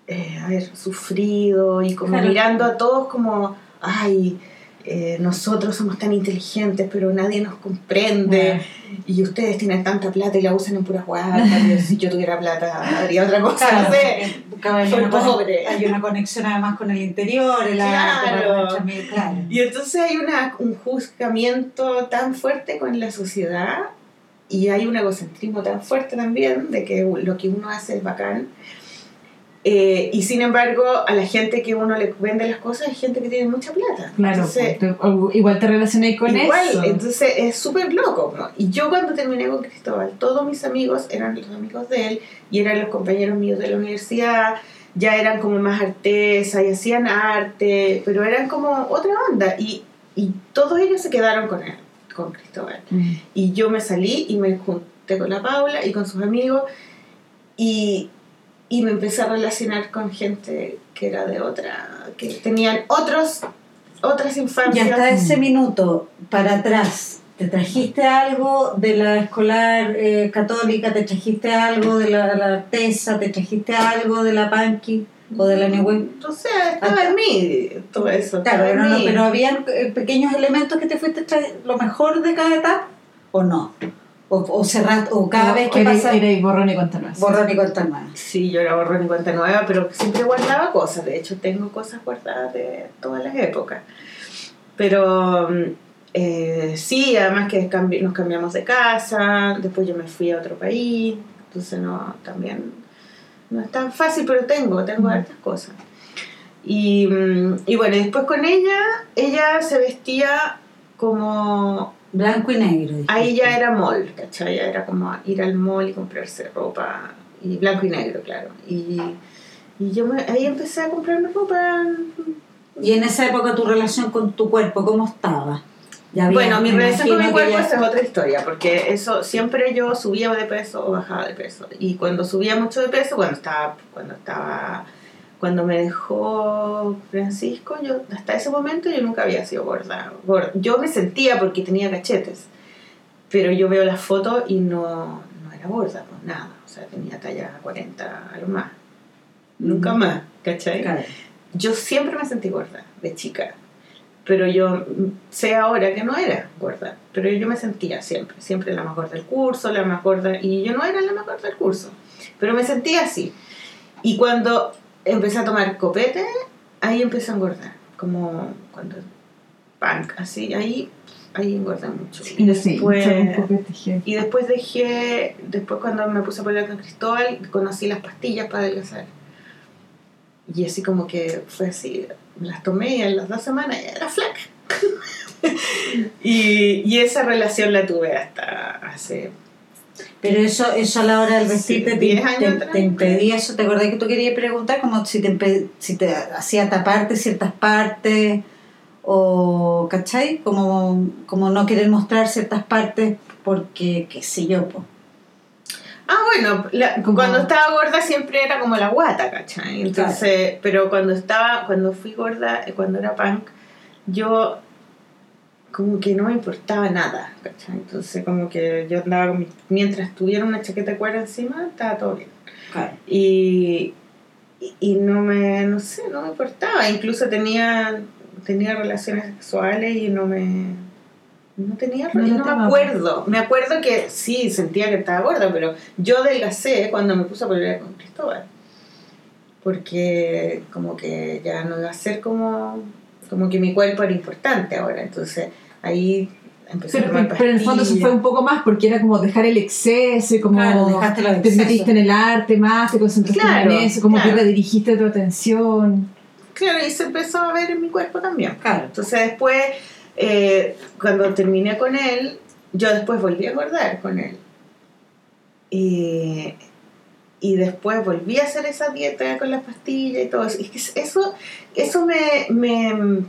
eh, a ver, sufrido y como Claro. mirando a todos como, ay, eh, nosotros somos tan inteligentes, pero nadie nos comprende. Y ustedes tienen tanta plata y la usan en puras guardas. si yo tuviera plata, haría otra cosa. Claro, no sé. hay Soy una pobre. Hay una conexión además con el interior, el Claro. claro. Y entonces hay una, un juzgamiento tan fuerte con la sociedad y hay un egocentrismo tan fuerte también de que lo que uno hace es bacán. Eh, y sin embargo, a la gente que uno le vende las cosas hay gente que tiene mucha plata. Claro, Entonces, pues, te- igual te relacioné con Igual, eso. entonces es súper loco. ¿no? Y yo cuando terminé con Cristóbal, todos mis amigos eran los amigos de él y eran los compañeros míos de la universidad, ya eran como más artesas y hacían arte, pero eran como otra onda. Y, y todos ellos se quedaron con él, con Cristóbal. Mm. Y yo me salí y me junté con la Paula y con sus amigos y, y me empecé a relacionar con gente que era de otra, que tenían otros, otras Y infancias. hasta ese minuto, para atrás, ¿te trajiste algo de la escolar eh, católica? ¿Te trajiste algo de la, la artesa? ¿Te trajiste algo de la panqui o de la New Wave? Sea, estaba en mí todo eso. Claro, pero, no, pero habían eh, pequeños elementos que te fuiste tra- lo mejor de cada etapa o no. O, o cerraste, o cada vez que era, pasa, era borrón y cuenta nueva. borrón y cuenta nueva. Sí, yo era borrón y cuenta nueva, pero siempre guardaba cosas. De hecho, tengo cosas guardadas de todas las épocas. Pero mm, eh, sí, además que cambi- nos cambiamos de casa, después yo me fui a otro país, entonces no, también no es tan fácil, pero tengo, tengo hartas cosas. Y, mm, y bueno, después con ella, ella se vestía como Blanco y negro. dijiste. Ahí ya era mall, ¿cachai? Ya era como ir al mall y comprarse ropa, y blanco y negro, claro. Y, y yo me- ahí empecé a comprarme ropa. Y en esa época tu relación con tu cuerpo, ¿cómo estaba? Ya había- Bueno, mi relación con mi cuerpo ya- esa es otra historia, porque eso siempre yo subía de peso o bajaba de peso. Y cuando subía mucho de peso, cuando estaba, cuando estaba, cuando me dejó Francisco, yo hasta ese momento yo nunca había sido gorda. gorda. Yo me sentía porque tenía cachetes, pero yo veo las fotos y no, no era gorda, pues nada. O sea, tenía talla 40 a lo más. Nunca más, ¿cachai? Claro. yo siempre me sentí gorda de chica, pero yo sé ahora que no era gorda, pero yo me sentía siempre, siempre la más gorda del curso, la más gorda, y yo no era la más gorda del curso, pero me sentía así. Y cuando empecé a tomar copete, ahí empecé a engordar, como cuando punk, así, ahí, ahí engordé mucho. y después... Y después dejé, después cuando me puse a pelear con Cristóbal, conocí las pastillas para adelgazar. Y así como que fue así, las tomé y en las dos semanas ya era flaca. y, y esa relación la tuve hasta hace... Pero eso, eso a la hora del vestirte Sí, te, 10 años te- te impedía eso. ¿Te acordás que tú querías preguntar como si te, si te hacía taparte ciertas partes o, ¿cachai? Como, como no querer mostrar ciertas partes porque, qué sé yo, pues. Ah, bueno, la- cuando estaba gorda siempre era como la guata, ¿cachai? Entonces, pero cuando estaba, cuando fui gorda, eh, cuando era punk, yo como que no me importaba nada, ¿cachai? Entonces como que yo andaba con mi- mientras tuviera una chaqueta de cuero encima, estaba todo bien. Y, y- y no me, no sé, no me importaba. Incluso tenía, tenía relaciones sexuales y no me... No tenía, No no, me acuerdo. Me acuerdo que sí, sentía que estaba gorda, pero yo adelgacé cuando me puse a pelear con Cristóbal. Porque como que ya no iba a ser como, como que mi cuerpo era importante ahora. Entonces ahí empecé a Pero, tomar pero en el fondo se fue un poco más porque era como dejar el exceso y como Claro, dejaste los te metiste en el arte más, te concentraste Claro, en eso, como claro. que redirigiste tu atención. Claro, y se empezó a ver en mi cuerpo también. Claro. Entonces después, eh, cuando terminé con él, yo después volví a engordar con él. Y, y después volví a hacer esa dieta con las pastillas y todo eso. Y es que eso, eso me, me,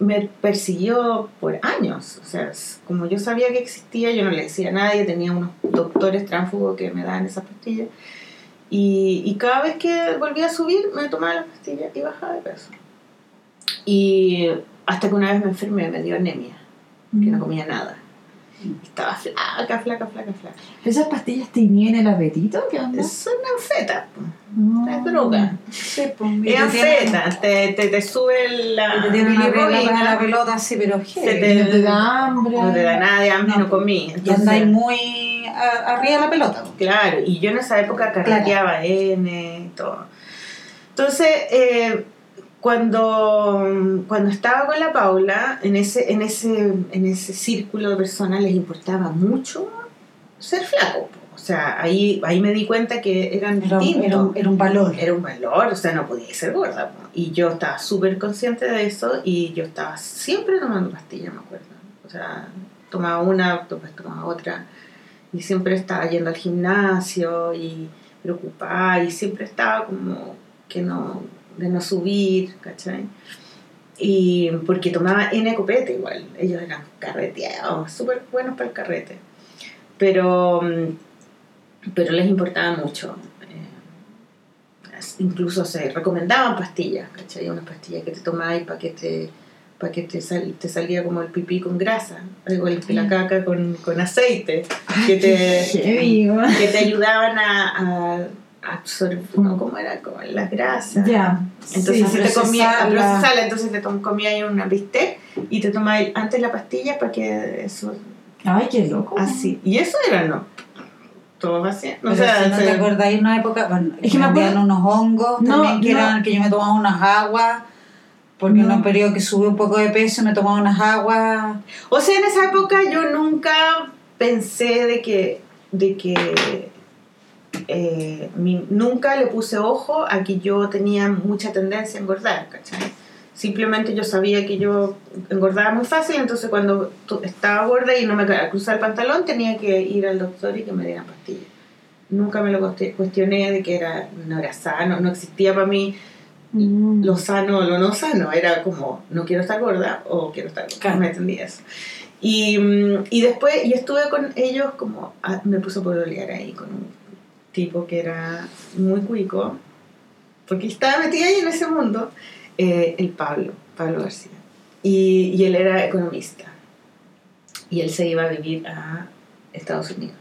me persiguió por años. O sea, como yo sabía que existía, yo no le decía a nadie, tenía unos doctores tránsfugos que me daban esas pastillas. Y, y cada vez que volvía a subir, me tomaba las pastillas y bajaba de peso. Y hasta que una vez me enfermé, me dio anemia, que no comía nada. Estaba flaca, flaca, flaca, flaca. ¿Esas pastillas te inhiben el apetito? ¿Qué onda? Es una anfeta, po. No. droga. Sí, pues, Es anfeta, te, te, te sube la te tienen una pelota, la pelota así, pero Se te- No te da hambre. no te da nada de hambre, No. no, comí. Y andáis muy a- arriba de la pelota. Claro, y yo en esa época carreteaba N y todo. Entonces, eh, cuando, cuando estaba con la Paula, en ese, en, ese, en ese círculo de personas les importaba mucho ser flaco. O sea, ahí, ahí me di cuenta que eran Era, un- distintos. era un, era un valor. Era un valor, o sea, no podía ser gorda. Y yo estaba súper consciente de eso y yo estaba siempre tomando pastillas, me acuerdo. O sea, tomaba una, después tomaba otra. Y siempre estaba yendo al gimnasio y preocupada y siempre estaba como que no, de no subir, ¿cachai? Y porque tomaba N copete igual, ellos eran carreteados, súper buenos para el carrete. Pero, mm, pero les importaba mucho. eh, incluso se recomendaban pastillas, ¿cachai? Unas pastillas que te tomabas para que te para que te, sal- te salía como el pipí con grasa, igual que la caca con, con aceite, que te, que te ayudaban a, a absorber, ¿no? ¿cómo era? Como las grasas. Ya. Entonces sí, si te comía, a procesarla. entonces te comía ahí una bistec y te tomabas antes la pastilla para que eso Ay, qué loco. así. Y eso era no. Todos hacían. O Pero sea, si no te acordáis una época, bueno, Es que me acuerdo- unos hongos No, también que no. eran que yo me tomaba unas aguas, porque en No. un periodo que subí un poco de peso me tomaba unas aguas. O sea, en esa época yo nunca pensé de que, de que eh, mi- nunca le puse ojo a que yo tenía mucha tendencia a engordar, ¿cachai? Simplemente yo sabía que yo engordaba muy fácil, entonces cuando estaba gorda y no me cruzar el pantalón, tenía que ir al doctor y que me dieran pastillas. Nunca me lo cuesti- cuestioné de que era, no era sano, no existía para mí Mm. lo sano o lo no sano, era como no quiero estar gorda o quiero estar gorda, Claro. me entendí eso. Y, mm, y después yo estuve con ellos como, ah, me puse a pololear ahí con un tipo que era muy cuico, porque estaba metida ahí en ese mundo, eh, el Pablo, Pablo García. Y, y él era economista. Y él se iba a vivir a Estados Unidos.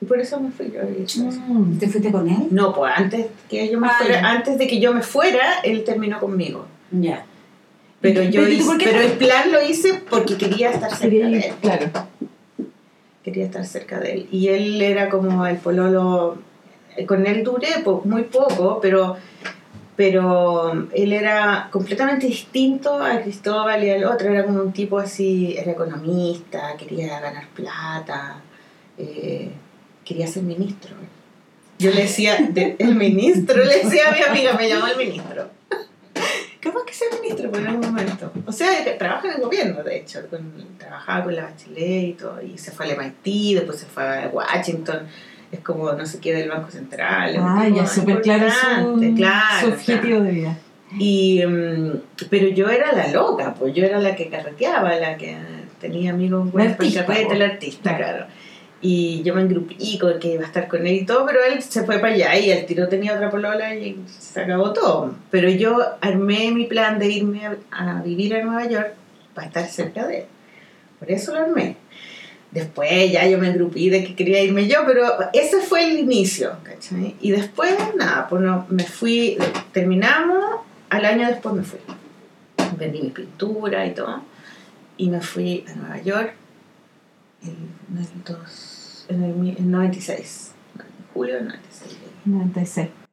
Y por eso me fui yo a vivir. Mm, ¿Te fuiste con él? No, pues antes, que yo me Ah, fuera, ya. antes de que yo me fuera, él terminó conmigo. Ya. Pero yo Pero, el plan lo hice porque quería estar cerca de él. claro. Quería estar cerca de él. Y él era como el pololo. Con él duré muy poco, pero, pero él era completamente distinto a Cristóbal y al otro. Era como un tipo así, era economista, quería ganar plata, eh, quería ser ministro. Yo le decía, de- el ministro, le decía a mi amiga, me llamó el ministro. Capaz que sea ministro por algún momento. O sea, trabaja en el gobierno, de hecho. con- trabajaba con la Bachelet y todo. Y se fue al MIT, después se fue a Washington. Es como no sé qué del Banco Central. Ah, ya súper claro su, claro, su objetivo de vida. y, mm, pero yo era la loca, pues yo era la que carreteaba, la que tenía amigos buenos para el artista, claro. Y yo me engrupí con que iba a estar con él y todo, pero él se fue para allá y el tiro tenía otra polola y se acabó todo. Pero yo armé mi plan de irme a, vivir a Nueva York para estar cerca de él. Por eso lo armé. Después ya yo me engrupí de que quería irme yo, pero ese fue el inicio, ¿cachai? Y después, nada, pues no, me fui, terminamos, al año después me fui. Vendí mi pintura y todo, y me fui a Nueva York en el, en el en 96, en julio del 96. 96.